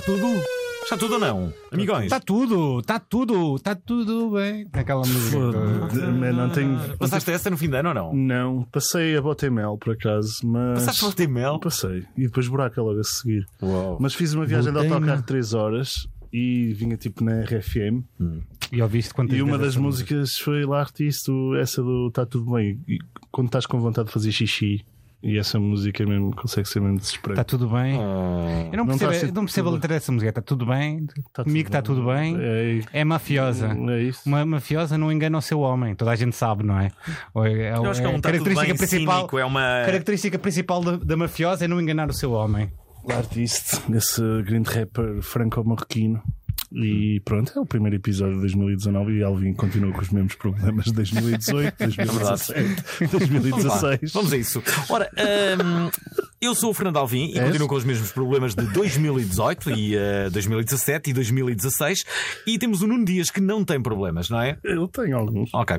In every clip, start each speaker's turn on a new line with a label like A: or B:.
A: está tudo? Está tudo ou não? Amigões?
B: Está tudo, está tudo, está tudo bem. Aquela música.
C: Man, não tenho.
A: Passaste essa no fim de ano ou não?
C: Não, passei a Botemel por acaso, mas.
A: Passaste pelo Timel?
C: Passei. E depois buraco logo a seguir.
A: Uau.
C: Mas fiz uma viagem de
B: Botemel.
C: autocarro de 3 horas e vinha tipo na RFM.
B: E ouviste quantas
C: E uma
B: vezes
C: das
B: essa
C: músicas foi lá artista, essa do Está Tudo Bem. E quando estás com vontade de fazer xixi. E essa música mesmo consegue ser mesmo desesperante.
B: Está tudo bem.
A: Ah,
B: Eu não
C: Não
B: percebo,
C: a ser
B: eu não percebo a
C: tudo-
B: letra dessa música. Está tudo bem.
C: Tá
B: Comigo está tudo bem.
C: É,
B: É mafiosa.
C: é isso.
B: Uma mafiosa não engana o seu homem, toda a gente sabe, não é? É, é,
A: eu acho que é
B: é
A: um
B: a
A: tá
B: característica
A: bem
B: principal.
A: cínico, é uma...
B: característica principal da, da mafiosa é não enganar o seu homem.
C: Artista, esse grande rapper franco-marroquino. E pronto, é o primeiro episódio de 2019 e Alvin continua com os mesmos problemas de 2018, 2017, 2016.
A: Vamos a isso. Ora, hum, eu sou o Fernando Alvim e
C: És?
A: continuo com os mesmos problemas de 2018 e eh, 2017 e 2016. E temos o Nuno Dias que não tem problemas, não é?
C: Eu tenho alguns.
A: Ok.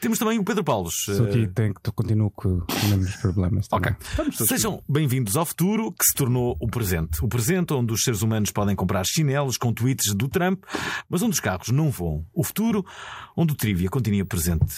A: Temos também o Pedro Paulos.
B: Só que
A: eh,
B: tem, que continuo com os mesmos problemas.
A: Ok.
B: também.
A: Sejam bem-vindos ao futuro que se tornou o presente. O presente onde os seres humanos podem comprar chinelos com tweets do Trump, mas onde os carros não voam. O futuro onde o trivia continua presente.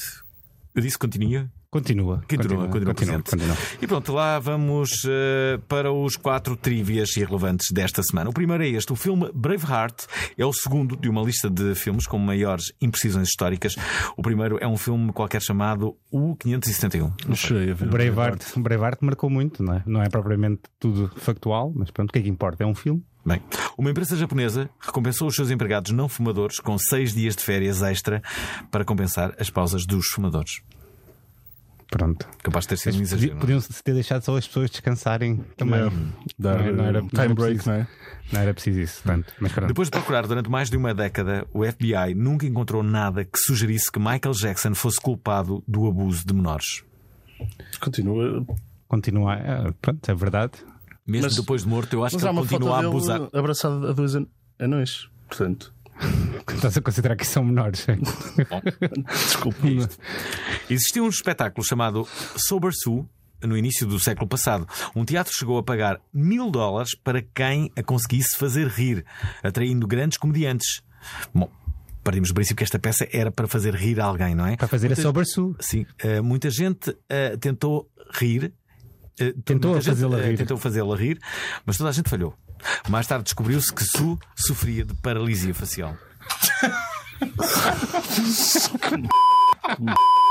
A: Eu disse continua?
B: Continua.
A: Continua, continua, presente.
B: continua.
A: E pronto, lá vamos eh, para os quatro trivias irrelevantes desta semana. O primeiro é este. O filme Braveheart é o segundo de uma lista de filmes com maiores imprecisões históricas. O primeiro é um filme qualquer chamado O 571.
C: Não chorei a ver.
B: Braveheart, Braveheart marcou muito, não é? Não é propriamente tudo factual, mas pronto, o que é que importa? É um filme.
A: Bem, uma empresa japonesa recompensou os seus empregados não fumadores com seis dias de férias extra para compensar as pausas dos fumadores.
B: Pronto.
A: Capaz de ter sido um exagero. não é?
B: Podiam ter deixado só as pessoas descansarem também.
C: É, dar
B: Não, não era- não
C: time
B: era
C: break,
B: preciso.
C: não é?
B: Não era preciso isso tanto. Mas pronto.
A: Depois de procurar durante mais de uma década, o FBI nunca encontrou nada que sugerisse que Michael Jackson fosse culpado do abuso de menores.
C: Continua.
B: Continua. é, pronto, é verdade.
A: Mesmo
C: Mas-
A: depois de morto, eu acho que ele continua a
C: dele
A: abusar.
C: abraçado a dois an- anões. Portanto,
B: Estás a considerar que são menores.
C: desculpa isto.
A: Existia um espetáculo chamado Sober Sue no início do século passado. Um teatro chegou a pagar mil dólares para quem a conseguisse fazer rir, atraindo grandes comediantes. Bom, partimos do princípio que esta peça era para fazer rir alguém, não é?
B: Para fazer a Sober Sue.
A: Sim, eh, muita gente eh, tentou rir. Eh,
B: Tentou fazê-la
A: eh,
B: rir.
A: tentou fazê-la rir, mas toda a gente falhou. Mais tarde descobriu-se que Su sofria de paralisia facial.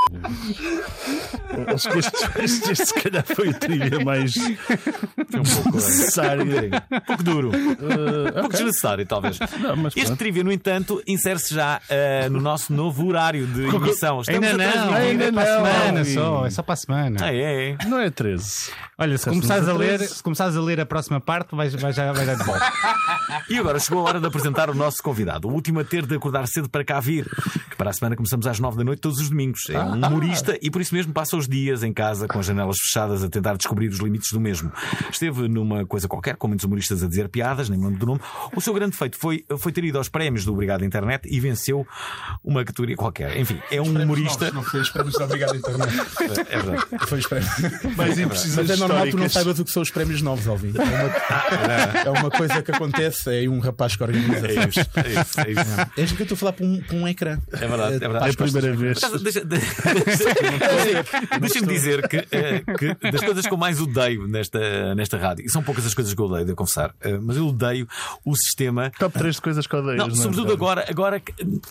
C: Acho que este, este, este se calhar foi o trilha mais
A: um pouco,
C: necessário.
A: um pouco duro.
C: Eh,
A: Um pouco desnecessário, talvez.
C: Não, mas
A: Este
C: pronto.
A: trivia, no entanto, insere-se já eh, no nosso novo horário de emissão. Estamos
B: Ainda não, ainda é
C: não.
B: semana
C: Ai.
B: só. É só para a semana.
A: Ah, é, é.
C: Não é 13.
B: Olha, se começares, a ler,
C: 13.
B: se começares a ler a próxima parte, vais, vais, já, vais já de volta.
A: E agora chegou a hora de apresentar o nosso convidado, o último a ter de acordar cedo para cá vir. Que para a semana começamos às nove da noite todos os domingos. É um humorista e por isso mesmo passa os dias em casa com as janelas fechadas a tentar descobrir os limites do mesmo. Esteve numa coisa qualquer, com muitos humoristas a dizer piadas, nem lembro do nome. O seu grande feito foi, foi ter ido aos prémios do Obrigado Internet e venceu uma categoria qualquer. Enfim, é um humorista.
D: Não foi os prémios de Obrigado Internet.
A: É verdade.
D: Foi os prémios. Mas é normal que tu não
C: históricas.
D: saibas o que são os prémios novos, Alvin. É uma, é uma coisa que acontece, é um rapaz que organiza.
A: É isso, é isso, é isso.
D: És que eu estou a falar para um, para um ecrã.
A: É verdade, é verdade.
C: É a primeira vez.
A: Deixa-me dizer que, eh, que das coisas que eu mais odeio nesta, nesta rádio, e são poucas as coisas que eu odeio, devo confessar, eh, mas eu odeio o sistema.
C: Top 3 de coisas que odeias.
A: Não,
C: é,
A: sobretudo
C: Ricardo?
A: agora, agora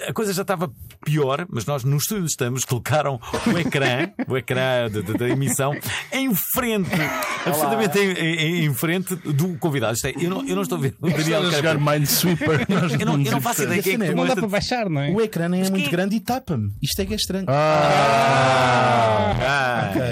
A: a coisa já estava pior, mas nós no estúdio estamos, colocaram o ecrã, o ecrã de- de- da emissão, em frente absolutamente em, em- em frente do convidado. Isto é, eu, não, eu não estou a ver o Daniel
C: a jogar. Minesweeper.
A: Eu não, eu não faço ideia quem é que
D: é,
B: Não dá para baixar, não é?
D: O ecrã nem é muito grande e tapa-me. Isto é que é estranho.
A: Ah,
D: Ok.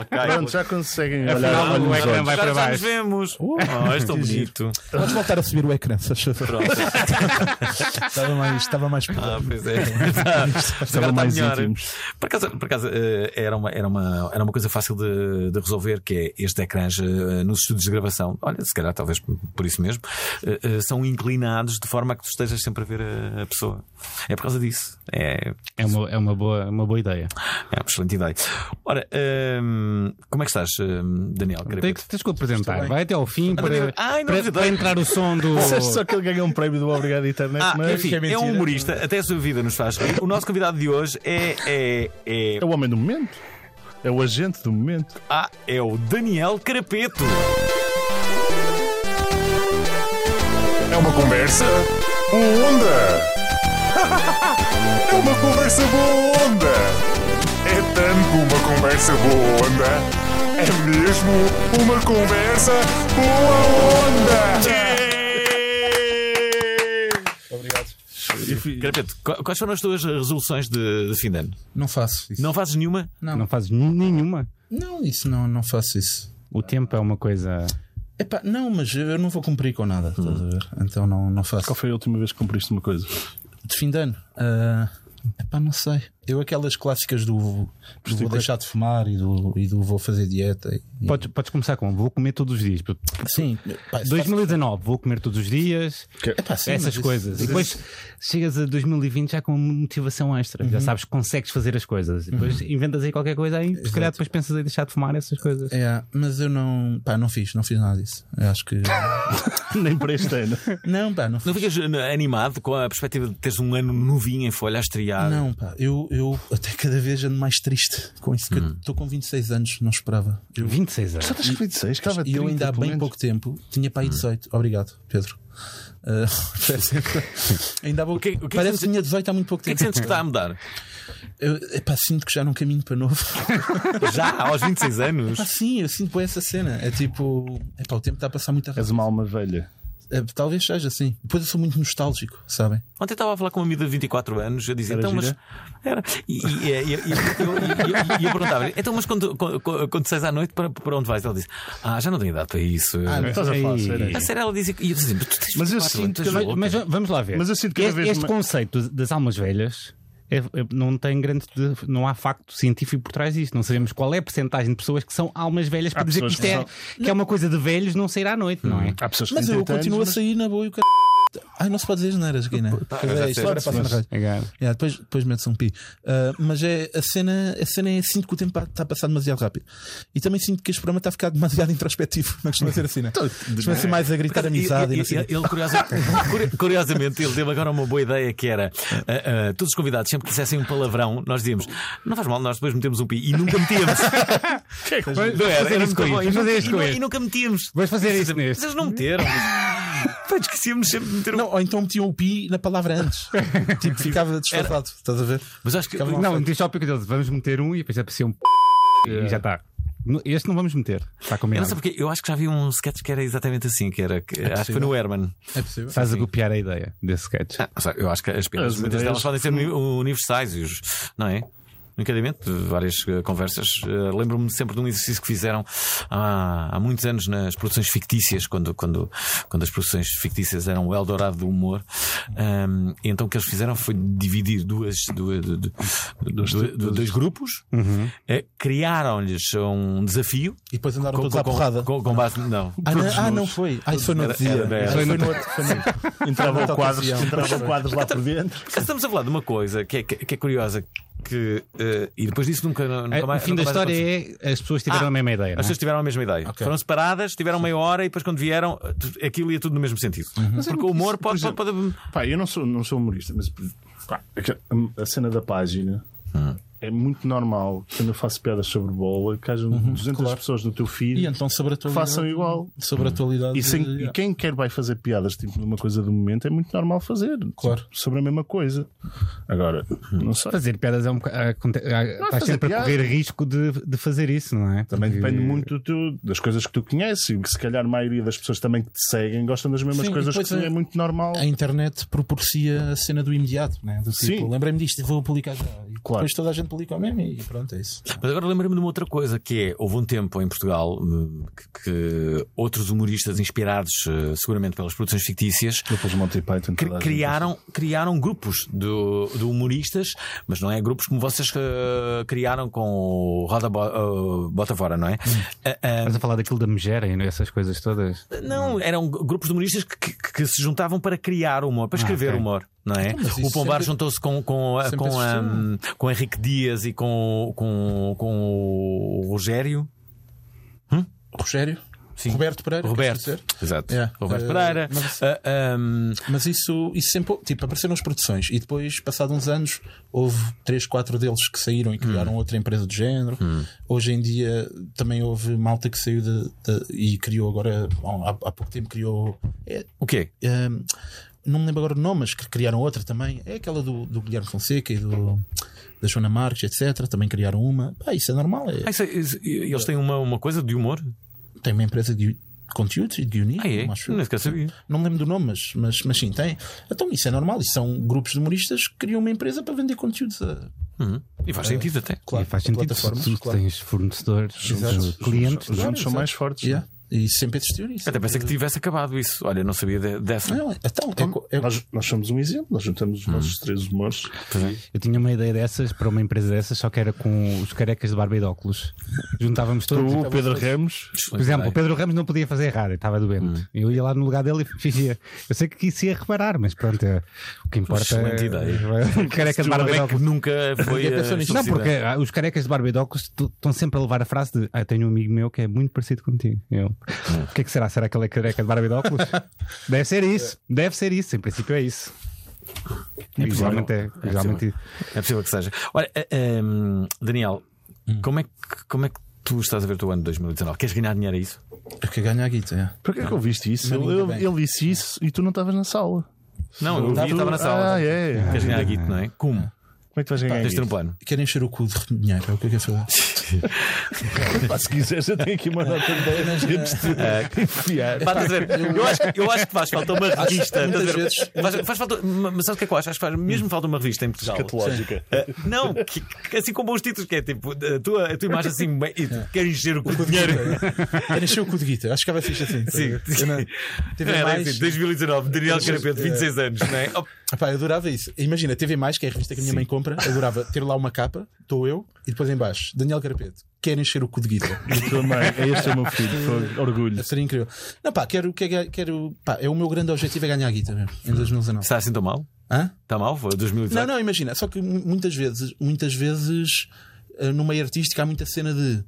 A: ok.
C: Pronto, já conseguem olhar
B: o ecrã vai
A: Já,
B: para
A: já nos
B: baixo.
A: vemos. Oh, é tão bonito.
D: Podes voltar a subir o ecrã, se favor. Estava mais, estava mais
A: Ah, pois é. Está
C: mais íntimos.
A: Por acaso, por acaso eh, era, uma, era, uma, era uma coisa fácil de, de resolver, que é este ecrãs eh, nos estúdios de gravação. Olha, se calhar, talvez por isso mesmo, eh, eh, são inclinados de forma a que tu estejas sempre a ver a, a pessoa. É por causa disso. É,
B: É uma, é uma, boa, uma boa ideia.
A: é uma excelente ideia. Ora, ehm, como é que estás, ehm, Daniel?
B: Tens, que- tens que o apresentar. Vai até ao fim para,
A: Ai, não
B: para, para entrar o som do.
C: Só que ele ganhou um prémio do Obrigado Internet,
A: Ah,
C: mas
A: enfim,
C: que é
A: é, um humorista, até a sua vida nos faz rir. O nosso convidado de hoje é, é, é,
C: É o homem do momento. É o agente do momento.
A: ah, é o Daniel Carapeto.
E: É uma conversa boa onda. É uma conversa boa onda. É tanto uma conversa boa onda. É mesmo uma conversa boa onda.
A: Carapeto, qu- quais foram as tuas resoluções de, de fim de ano?
D: Não faço isso.
A: Não fazes nenhuma?
D: Não,
B: Não fazes nenhuma.
D: não, isso não, não faço isso.
B: O tempo é uma coisa.
D: Epá, não, mas eu não vou cumprir com nada, estás a ver? Então não, não faço.
C: Qual foi a última vez que cumpriste uma coisa?
D: De fim de ano? Ah, epá, não sei. Eu aquelas clássicas do, do vou deixar de fumar e do, e do vou fazer dieta. E,
B: Podes, podes começar com vou comer todos os dias.
D: sim, pá, isso
B: 2019, vou comer todos os dias.
D: Epá, sim,
B: essas
D: mas isso-
B: coisas. E depois chegas a 2020 já com uma motivação extra. Já sabes que consegues fazer as coisas. E depois inventas aí qualquer coisa aí. Se calhar depois pensas em deixar de fumar essas coisas.
D: É, mas eu não, pá, não fiz, não fiz nada disso. Eu acho que.
C: Nem para este ano.
D: não, pá, não fiz.
A: Não ficas animado com a perspectiva de teres um ano novinho em folha a estrear?
D: Não, pá, eu, eu até cada vez ando mais triste com isso. que
A: Hum.
D: Estou com 26 anos, não esperava. Eu,
B: 26 anos.
C: Já estás com 26, estava
D: e eu ainda há bem pouco tempo tinha para aí 18. Obrigado, Pedro. Ah, ainda há pouco,
A: O que- o que é que
D: Parece que tinha 18 há muito pouco
A: O que é
D: tempo.
A: que sentes que está a mudar?
D: Eu, epá, sinto que já não caminho para novo.
A: Já, aos 26 anos?
D: Ah, sim, eu sinto bem essa cena. É tipo, epá, o tempo está a passar muito
C: És
D: rápido.
C: uma alma velha.
D: É, talvez seja assim. Depois eu sou muito nostálgico, sabem?
A: Ontem estava a falar com uma amiga de 24 anos, eu dizia,
C: Era
A: então, mas.
C: gira?
A: Era. E, e, e, e- e- eu- e- e eu perguntava, então, mas quando, quando, quando sais à noite, para, para onde vais? Ela disse, ah, já não tenho idade para isso.
D: Ah, não.
C: Estás a falar sério.
A: A sério, ela dizia, e eu dizia, tu tens
C: Mas eu
A: 24
C: sinto que-
B: Mas,
A: louca."
B: mas vamos lá ver.
C: Mas eu sinto cada
B: este, este conceito das almas velhas é- é- não tem grande. de- não há facto científico por trás disto. Não sabemos qual é a percentagem de pessoas que são almas velhas para
C: Há
B: dizer que isto
C: que
B: é, que é uma coisa de velhos não sair à noite, não é?
C: Há pessoas que
D: Mas eu
C: 30
D: continuo
C: anos,
D: a sair na boa e o cara. Ai, não se pode dizer geneiras aqui, né? é, isto agora
C: já
D: passa na
C: sei.
D: rádio.
B: Cara.
D: Yeah, depois depois mete-se um pi. Ah, mas é, a, cena, a cena é sinto que o tempo está a passar demasiado rápido. E também sinto que este programa está a ficar demasiado introspectivo. Não costuma ser assim, né? Costuma ser mais a gritar amizade e
A: ele, curiosamente, ele teve agora uma boa ideia que era ah, ah, todos os convidados, sempre que dissessem um palavrão, nós dizíamos, não faz mal, nós depois metemos um pi e nunca metíamos. não era,
B: fazer
A: era
B: isso
A: muito
B: com
A: bom.
B: isto,
A: E,
B: vamos fazer
A: nu-
B: isto
A: e
B: com
A: nu-
B: este.
A: e nunca metíamos.
B: Vamos fazer isso
A: Mas
B: neste.
A: eles não meteram. Pá, esquecíamos sempre de meter um.
D: Não, ou então metiam o pi na palavra antes. tipo, ficava desfalado. Estás a ver?
A: Mas acho que.
D: Ficava mal
B: Não,
D: feito.
B: meti só o pico deles. Vamos meter um e depois aparecia um e já está. No- Este não vamos meter. Está
A: Eu não
B: combinado.
A: sei porque eu acho que já vi um sketch que era exatamente assim, que era que, acho que foi no Herman.
D: É possível.
B: Estás a copiar a ideia desse sketch.
A: Ah, sabe, eu acho que as piadas,
C: As
A: muitas
C: ideias
A: delas podem ser uni- universais, e os- não é? Nomeadamente, várias eh, conversas. Eh, Lembro-me sempre de um exercício que fizeram há, há muitos anos nas produções fictícias, quando, quando, quando as produções fictícias eram o Eldorado do humor. E então o que eles fizeram foi dividir duas, duas, du- du- du- du- dois grupos, eh, criaram-lhes um desafio.
D: E depois andaram todos à porrada.
A: com, com base. Não.
D: Ah, não, ah, não foi. Ah, isso foi no dia.
A: era- era-
D: Foi no outro. No...
C: Quadros, entravam quadros lá por dentro.
A: Estamos a falar de uma coisa que é, que é curiosa. Que, eh, e depois disso nunca, nunca
B: É,
A: mais.
B: o fim da
A: nunca mais
B: história
A: aconteceu.
B: é as pessoas tiveram
A: Ah,
B: a mesma ideia.
A: As
B: não é?
A: pessoas tiveram a mesma ideia.
D: Ok.
A: Foram separadas, tiveram meia hora e depois quando vieram, aquilo ia tudo no mesmo sentido. Porque o humor pode,
C: por
A: pode, pode-
C: Pá, eu não sou, não sou humorista, mas pá, a- a cena da página é muito normal quando eu faço piadas sobre bola que hajam 200
D: Uhum, claro.
C: pessoas no teu feed
D: E então sobre a
C: que
D: atualidade.
C: façam igual.
D: Sobre a atualidade.
C: E, sem- e quem quer vai fazer piadas tipo numa coisa do momento é muito normal fazer
D: Claro.
C: tipo, sobre a mesma coisa. Agora, não sei.
B: Fazer piadas é um bocado. Estás sempre a correr risco de, de fazer isso, não é?
C: Também
B: Porque-
C: depende muito das coisas que tu conheces e se calhar a maioria das pessoas também que te seguem gostam das mesmas
D: Sim,
C: coisas que tu,
D: é-
C: muito normal.
D: A internet propicia a cena do imediato, né? Do tipo,
C: Sim.
D: lembrei-me disto, vou publicar já. E
C: Claro.
D: depois toda a gente publica o mesmo e pronto, é isso.
A: Mas agora lembro-me de uma outra coisa que é: houve um tempo em Portugal hum, que, que outros humoristas inspirados eh, seguramente pelas produções fictícias
C: Python
A: cri- criaram, criaram grupos de, de humoristas, mas não é grupos como vocês eh, criaram com o Roda Bo, eh, Bota Fora, não é? Ah, ah,
B: Estás a falar daquilo da megera e essas coisas todas.
A: não, eram grupos de humoristas que, que- que se juntavam para criar humor, para escrever
B: ok.
A: humor. Não é?
D: Então,
A: o Pombar
D: sempre-
A: juntou-se com, com, com, hum, com Henrique Dias e com, com, com o Rogério.
D: Rogério?
A: Sim.
D: Roberto Pereira?
A: Roberto. Exato.
D: É.
A: Roberto
D: Eh,
A: Pereira.
D: mas-
A: Ah, hum,
D: Mas isso, isso sempre, tipo, apareceram as produções e depois, passado uns anos, houve três, quatro deles que saíram e criaram outra empresa do género. Hoje em dia também houve malta que saiu de, de- e criou agora, há, há pouco tempo criou. é,
A: o quê?
D: Ahm, não me lembro agora o nome, mas que criaram outra também. É aquela do, do Guilherme Fonseca e do, da Joana Marques, etc. Também criaram uma. Pá, isso é normal. é-
A: Ah, isso é- isso- eles têm uma, uma coisa de humor?
D: tem uma empresa de conteúdos e de guionismo.
A: Ah, é?
D: acho.
A: Não sequer sabia.
D: Não me lembro do nome, mas, mas, mas sim, tem. Então isso é normal. Isso são grupos de humoristas que criam uma empresa para vender conteúdos a.
A: Uhum. E faz sentido até.
D: Claro,
B: e faz sentido.
D: plataformas,
B: Tu
D: claro.
B: tens fornecedores,
D: Exato.
B: clientes.
C: Os juntos são
D: exato.
C: mais fortes.
D: Yeah. E sempre existiu isso.
A: Até pensei que tivesse acabado isso. Olha, não sabia de- dessa.
D: Não, então, é, é,
C: Nós, nós somos um exemplo, nós juntamos os nossos três humores.
B: Eu tinha uma ideia dessas para uma empresa dessas, só que era com os carecas de barba e de óculos. Juntávamos todos.
C: Tu, o Pedro Ramos,
B: Por exemplo, o Pedro Ramos não podia fazer errado, estava doente. Eu ia lá no lugar dele e fingia. Eu sei que isso ia reparar, mas pronto, é- o que importa
A: Excelente
B: é.
A: ideia.
B: O careca de barba e de
A: é
B: óculos.
A: nunca foi.
B: Não, porque os carecas de barba e de óculos estão sempre a levar a frase de ah, tenho um amigo meu que é muito parecido contigo. Eu, o que é que será? Será que ele é careca de barba e de óculos? Deve ser isso, deve ser isso, em princípio é isso. E Geralmente é.
A: É
B: Geralmente...
A: É possível que seja. Olha, eh, ehm, Daniel,
D: Hum.
A: como, é que, como é que tu estás a ver o teu ano de 2019? Queres ganhar dinheiro a isso?
D: é que ganha a guita. É.
C: por que é que eu viste isso? Ele,
D: ainda
C: ele- disse isso e tu não estavas na sala.
A: Não, eu vi,
C: Tu-
A: estava na sala.
C: Ah, é.
A: Queres ganhar a guito, não é? Como?
C: Como é que tu vais ganhar
A: Tens de ter um plano.
D: Quero encher o cu de dinheiro, é o que eu quero fazer.
C: Pá, se quiseres, eu tenho aqui uma nota de 10 antes de enfiar.
A: Pá, estás a ver? Eu acho, eu acho que faz falta uma revista. estás a ver?
D: vezes-
A: Faz, faz falta, mas sabe o que é que eu acho? Acho que faz mesmo falta uma revista em Portugal.
C: Escatológica.
A: Ah, não, que- que- assim com bons títulos, que é tipo a tua, a tua imagem assim, bem, e tu queres encher o cu de dinheiro.
D: Quero encher o cu de guita. Acho que ficava fixe assim.
A: Sim,
D: Eu não-
A: É,
D: mais.
A: assim, 2019, Daniel Carapeto, 26 anos, não é? Oh,
D: Epá, eu adorava isso. Imagina, TV Mais, que é a revista que a minha mãe compra, adorava ter lá uma capa, estou eu, e depois em baixo, Daniel Carapeto, quer encher o cu de guita.
C: Eu também. É este é o meu filho. Foi orgulho.
D: Seria incrível. Não, pá, quero, quero, quero pá, é o meu grande objetivo é ganhar a guita mesmo, em 2019.
A: Está assim tão mal?
D: Hã?
A: Está mal? Foi 2018?
D: Não, não, imagina, só que mu- muitas vezes, muitas vezes eh, no meio artístico há muita cena de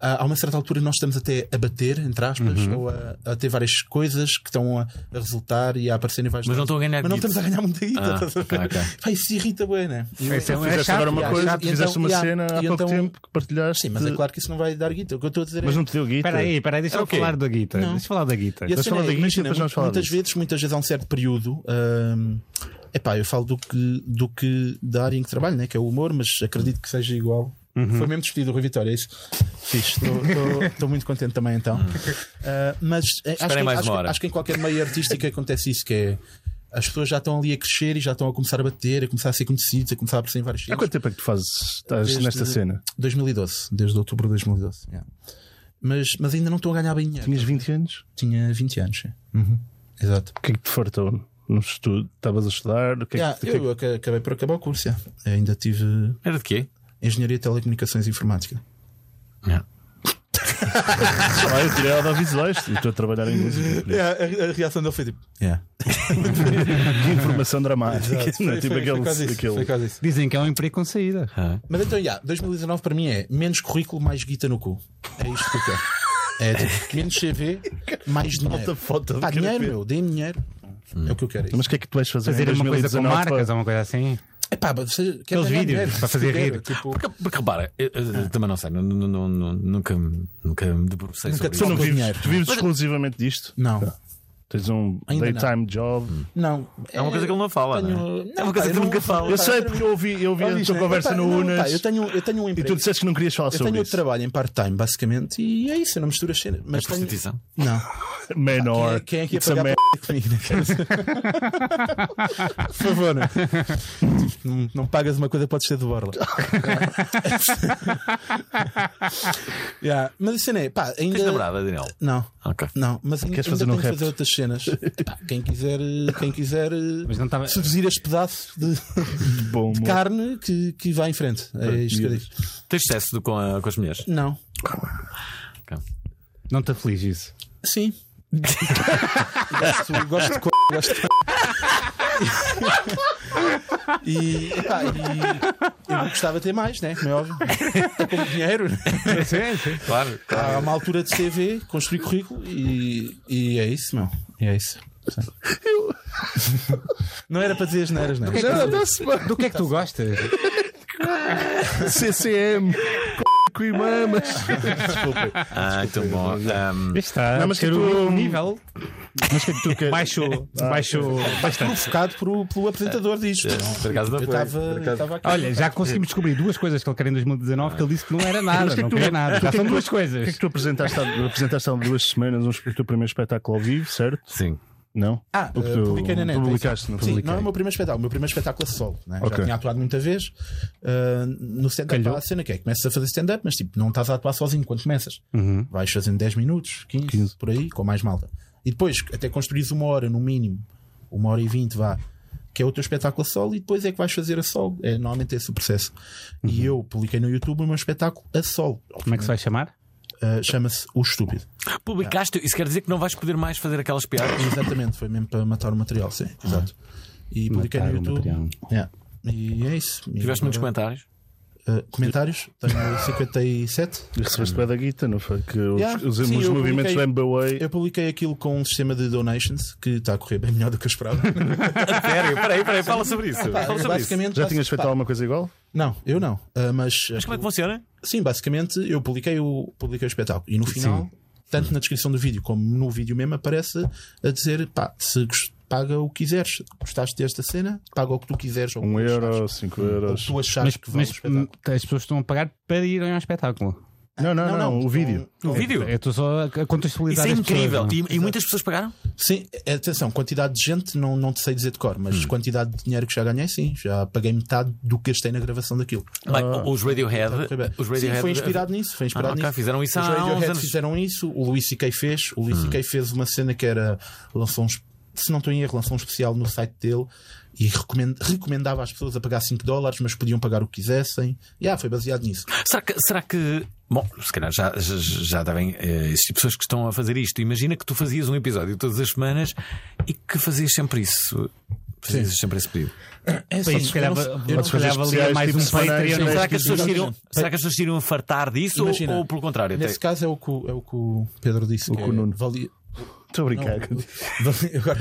D: há há uma certa altura nós estamos até a bater, entre aspas,
A: Uhum.
D: ou a, a ter várias coisas que estão a, a resultar e a aparecer em vários
A: Mas não estão a ganhar
D: Mas não
A: guita.
D: estamos a ganhar muita guita.
A: Ah,
D: estás a ver?
A: ok, ok.
D: Pá, isso irrita bem, né? E eu-
B: Isso é, é
C: Fizeste
B: chato,
C: agora uma
B: é
C: coisa,
B: chato.
C: Fizeste
D: então-
C: uma
D: yeah,
C: cena há pouco
D: então-
C: tempo que partilhaste.
D: Sim, mas é claro que isso não vai dar guita. O que eu estou a dizer
C: Mas
D: é.
C: não te deu guita.
B: Espera aí, espera aí, deixa
A: É
B: eu
A: o quê?
B: falar da guita.
D: Não.
B: Deixa eu falar da guita.
D: E a
C: Vamos
D: cena
C: falar
D: é,
C: da guita e depois vamos falar
D: muitas vezes, muitas vezes há um certo período. hum, epá, eu falo do que, do que da área em que trabalho, né? que é o humor, mas acredito que seja igual.
C: Uhum.
D: Foi mesmo despedido o Rui Vitória, é isso? Estou muito contente também então. Ah, mas eh, acho que,
A: mais
D: acho, que- acho que em qualquer meio artístico acontece isso, que é as pessoas já estão ali a crescer e já estão a começar a bater, a começar a ser conhecidos, a começar a aparecer em vários
C: Há
D: sítios.
C: quanto tempo é que tu fazes, estás
D: Desde-
C: nesta cena?
D: 2012, desde outubro de 2012. yeah. Mas, mas ainda não estou a ganhar bem dinheiro.
C: Tinhas 20 anos?
D: Tinha 20 anos, sim. Exato.
C: O que é que te fartou? No estudo? Estavas a estudar? O que é
D: Yeah,
C: que, que é que-
D: eu aca- acabei por acabar o curso. yeah. Ainda tive
A: Era de quê?
D: Engenharia de Telecomunicações e Informática.
A: Não.
C: Ah, eu tirei audiovisuais e estou a trabalhar em música.
D: a, reação dele foi tipo. Yeah.
C: Que informação dramática. não é? Tipo aquele. aquele...
B: Dizem que é um emprego com saída.
A: Ah.
D: Mas então, yeah, 2019 para mim é menos currículo, mais guita no cu. É isto que eu quero. É tipo, menos CV, mais dinheiro.
C: Falta foto
D: Pá, dinheiro, meu, dê-me dinheiro. É o que eu quero. é isso.
C: Mas o que é que tu vais fazer,
B: Fazer
C: em
B: uma coisa com
C: 2019
B: marcas
C: para-
B: ou uma coisa assim.
D: Epá, você quer
B: Aqueles vídeos para fazer
D: quer,
B: rir.
D: Tipo,
A: Porque, porque repara, eu, eu também não sei, nu- nu- nu- nunca, me- nunca me debrucei
D: Nunca
A: sobre isso.
C: Tu não vives,
D: dinheiro.
C: tu vives exclusivamente disto?
D: não.
C: Tens um
D: Ainda não.
C: daytime job?
D: Não.
A: É uma coisa que ele não fala,
D: tenho-
A: não é?
D: não,
A: É uma coisa
D: pá,
A: que
D: eu
A: ele
D: não-
A: nunca fala.
C: Eu
D: pá,
C: sei porque eu ouvi, eu ouvi a tua
D: né?
C: conversa no
D: não,
C: Unas
D: pá, eu, tenho, eu tenho um
C: e
D: emprego.
C: tu disseste que não querias falar
D: Eu
C: sobre
D: tenho
C: isso.
D: trabalho em part-time, basicamente, e é isso, eu não misturo as cenas. Mas
A: É
D: tenho...
A: prostituição.
D: Não.
C: Menor.
D: Quem é, quem é que ia pagar
C: man-
D: comigo? né? Por favor, né? Não, não pagas uma coisa, podes ser de borla. yeah. Mas a cena é, pá, ainda.
A: Tens namorada, Daniel?
D: Não.
A: Ok.
D: Não, mas ainda,
C: Queres
D: ainda
C: fazer
D: tenho
C: um
D: que
C: rap?
D: fazer outras cenas. Epá, quem quiser, quem quiser
B: Mas não estava.
D: seduzir este pedaço de,
C: Bom,
D: de carne que, que vai em frente. É isto que eu digo.
A: Tens sucesso com, a- com as mulheres?
D: Não.
B: Não te aflige isso.
D: Sim. Gosto, gosto de co... gosto de... E, epá, e eu gostava de ter mais, né? Como é óbvio. É como dinheiro. né?
B: sim, sim.
A: Claro.
D: Há uma altura de CV, construir currículo e, e é isso, meu. E é isso. Sim. Não era para dizer as neiras, não é?
C: Não, dá-se bem.
B: Do que é que tu gostas?
C: CCM. E mamas. Desculpem.
A: Ah, então bom. Ahm,
B: Está
C: Não, mas que tu-
B: o nível
C: Mas que é que tu queres?
B: baixou, baixou bastante.
D: Provocado por, pelo apresentador disto.
A: por acaso não foi.
B: Olha, já conseguimos descobrir duas coisas que ele quer em 2019 que ele disse que não era nada, não queria nada. Já são duas
C: O que é
B: coisas.
C: que tu apresentaste há, apresentaste há duas semanas um, o teu primeiro espetáculo ao vivo, certo?
A: Sim.
C: Não?
D: Ah,
C: O que
D: eh,
C: tu
D: publiquei na net.
C: publicaste, não
D: Sim,
C: publiquei.
D: não é o meu primeiro espetáculo, o meu primeiro espetáculo a solo. Né?
C: Ok.
D: Já tinha atuado muita vez. Uh, no stand-up
B: Calhou.
D: há a cena que é: começas a fazer stand-up, mas tipo, não estás a atuar sozinho quando começas.
C: Uhum.
D: Vais fazendo 10 minutos, 15, por aí, com mais malta. E depois, até construís uma hora no mínimo, uma hora e vinte, vá. Que é o teu espetáculo a solo, e depois é que vais fazer a solo. É normalmente esse o processo. E eu publiquei no YouTube o meu espetáculo a solo.
B: Uhum. Como é que se vai chamar?
D: Uh, Chama-se O Estúpido.
A: Publicaste, isso quer dizer que não vais poder mais fazer aquelas piadas?
D: Exatamente, foi mesmo para matar o material, sim, exato. E publiquei no YouTube. Yeah. E é isso.
A: Tiveste muitos comentários?
D: Uh, comentários? Tenho 57.
C: E recebeste bem da guita, não foi? Que os,
D: Yeah.
C: os,
D: Sim,
C: os
D: eu
C: movimentos
D: publiquei-
C: do MBA.
D: Eu publiquei aquilo com um sistema de donations que está a correr bem melhor do que eu esperava.
A: Sério? Peraí, peraí, fala sobre isso.
D: Pá,
A: Fala sobre isso.
D: basicamente,
C: Já
D: basi-
C: tinhas feito
D: pá,
C: alguma coisa igual?
D: Não, eu não. Uh, mas,
A: Mas como é que funciona?
D: sim, basicamente eu publiquei o, publiquei o espetáculo e no final, tanto na descrição do vídeo como no vídeo mesmo, aparece a dizer: pá, se gost- paga o que quiseres. Gostaste desta cena? Paga o que tu quiseres. ou o
C: Um
D: que tu
C: euro,
D: achares.
C: cinco euros.
D: tu achares
B: Mas,
D: que vale
B: mas as pessoas estão a pagar para irem ao espetáculo.
C: Não, não, não,
D: Não,
C: o vídeo.
A: O vídeo?
B: Eu estou só a
A: Isso
B: contextualizar
A: é
B: as pessoas,
A: incrível.
B: é?
A: E, e muitas pessoas pagaram?
D: Sim, atenção, quantidade de gente não, não te sei dizer de cor, mas quantidade de dinheiro que já ganhei, sim, já paguei metade do que gastei na gravação daquilo.
A: Bem, os Radiohead.
D: Foi bem.
A: Os
D: Sim,
A: Radiohead
D: foi inspirado nisso, foi inspirado
A: Ah,
D: nisso.
A: fizeram isso
D: Os
A: há uns
D: Radiohead fizeram isso, o Luís C.K. fez, o Luís C.K. fez uma cena que era lançou um, se não estou em erro, lançou um especial no site dele e recomend- recomendava às pessoas a pagar 5 dólares, mas podiam pagar o que quisessem. E ah, foi baseado nisso.
A: Será que, será que. Bom, se calhar já, já, já devem eh, existir pessoas que estão a fazer isto. Imagina que tu fazias um episódio todas as semanas e que fazias sempre isso. Fazias sempre esse pedido.
D: É
B: Pois, se calhar,
D: eu não-
B: se calhar valia mais
C: tipo
B: um Patreon.
C: né?
A: Será que, as pessoas iriam, será que as pessoas iriam a fartar disso ou,
D: Imagina.
A: ou pelo contrário?
D: Nesse
A: Até-
D: caso é o que, o- é o, que o Pedro disse.
C: O
D: que
C: que o
D: é,
C: Nuno.
D: valia-
C: Estou a brincar.
D: Não, agora,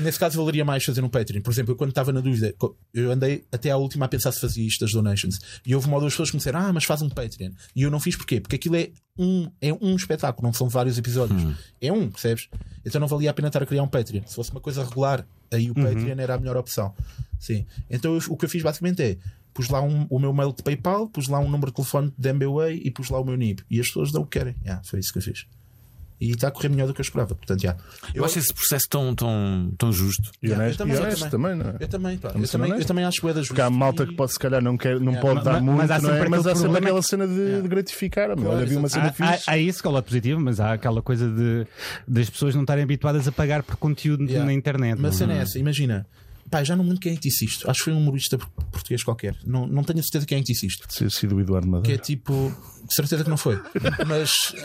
D: nesse caso valeria mais fazer um Patreon. Por exemplo, eu quando estava na dúvida, eu andei até à última a pensar se fazia isto das donations. E houve uma ou duas pessoas que me disseram, ah, mas faz um Patreon. E eu não fiz porquê? Porque aquilo é um, é um espetáculo, não são vários episódios. É um, percebes? Então não valia a pena estar a criar um Patreon. Se fosse uma coisa regular, aí o Patreon era a melhor opção. Sim. Então eu- o que eu fiz basicamente é. Pus lá um- o meu mail de PayPal, pus lá um número de telefone de MBWay e pus lá o meu NIB. E as pessoas dão o que querem. Yeah, foi isso que eu fiz. E está a correr melhor do que eu esperava. Portanto, já.
A: Eu acho esse processo tão, tão, tão justo.
C: E
D: Yeah,
C: honesto,
D: eu também,
C: e
D: eu
C: honesto
D: também.
C: também, não é?
D: Eu também, pá. Eu também, eu também acho bué da justo.
C: Porque há malta que pode, se calhar não, quer, não
D: Yeah.
C: pode
B: Mas-
C: dar
B: mas
C: muito,
B: há
C: não é?
B: sempre
C: mas há sempre aquela cena de, de gratificar.
D: Claro,
C: Olha, vi uma cena
B: Há, há,
C: fixe.
B: há isso que é o lado positivo, mas há aquela coisa de das pessoas não estarem habituadas a pagar por conteúdo
D: Yeah.
B: na internet.
D: Mas a cena é essa, imagina. Pá, já não me lembro quem é que disse isto. Acho que foi um humorista por- português qualquer. Não, não tenho a certeza quem é que disse isto.
C: Ter sido o Eduardo
D: Que é
C: Madeira.
D: tipo. De certeza que não foi. Mas.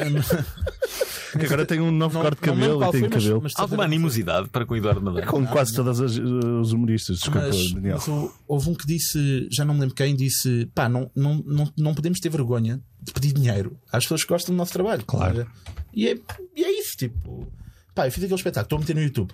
C: Que agora tem um novo
D: não-
C: corte de cabelo e tem
D: foi, mas-
C: cabelo.
D: mas certeza
A: Alguma animosidade para com o Eduardo Madeira?
C: Com quase todos os humoristas. Desculpa,
D: Mas,
C: Daniel.
D: mas hou- houve um que disse, já não me lembro quem, disse: pá, não, não, não, não podemos ter vergonha de pedir dinheiro às pessoas que gostam do nosso trabalho.
B: Claro.
D: E é, e é isso, tipo, pá, eu fiz aquele espetáculo, estou a meter no YouTube.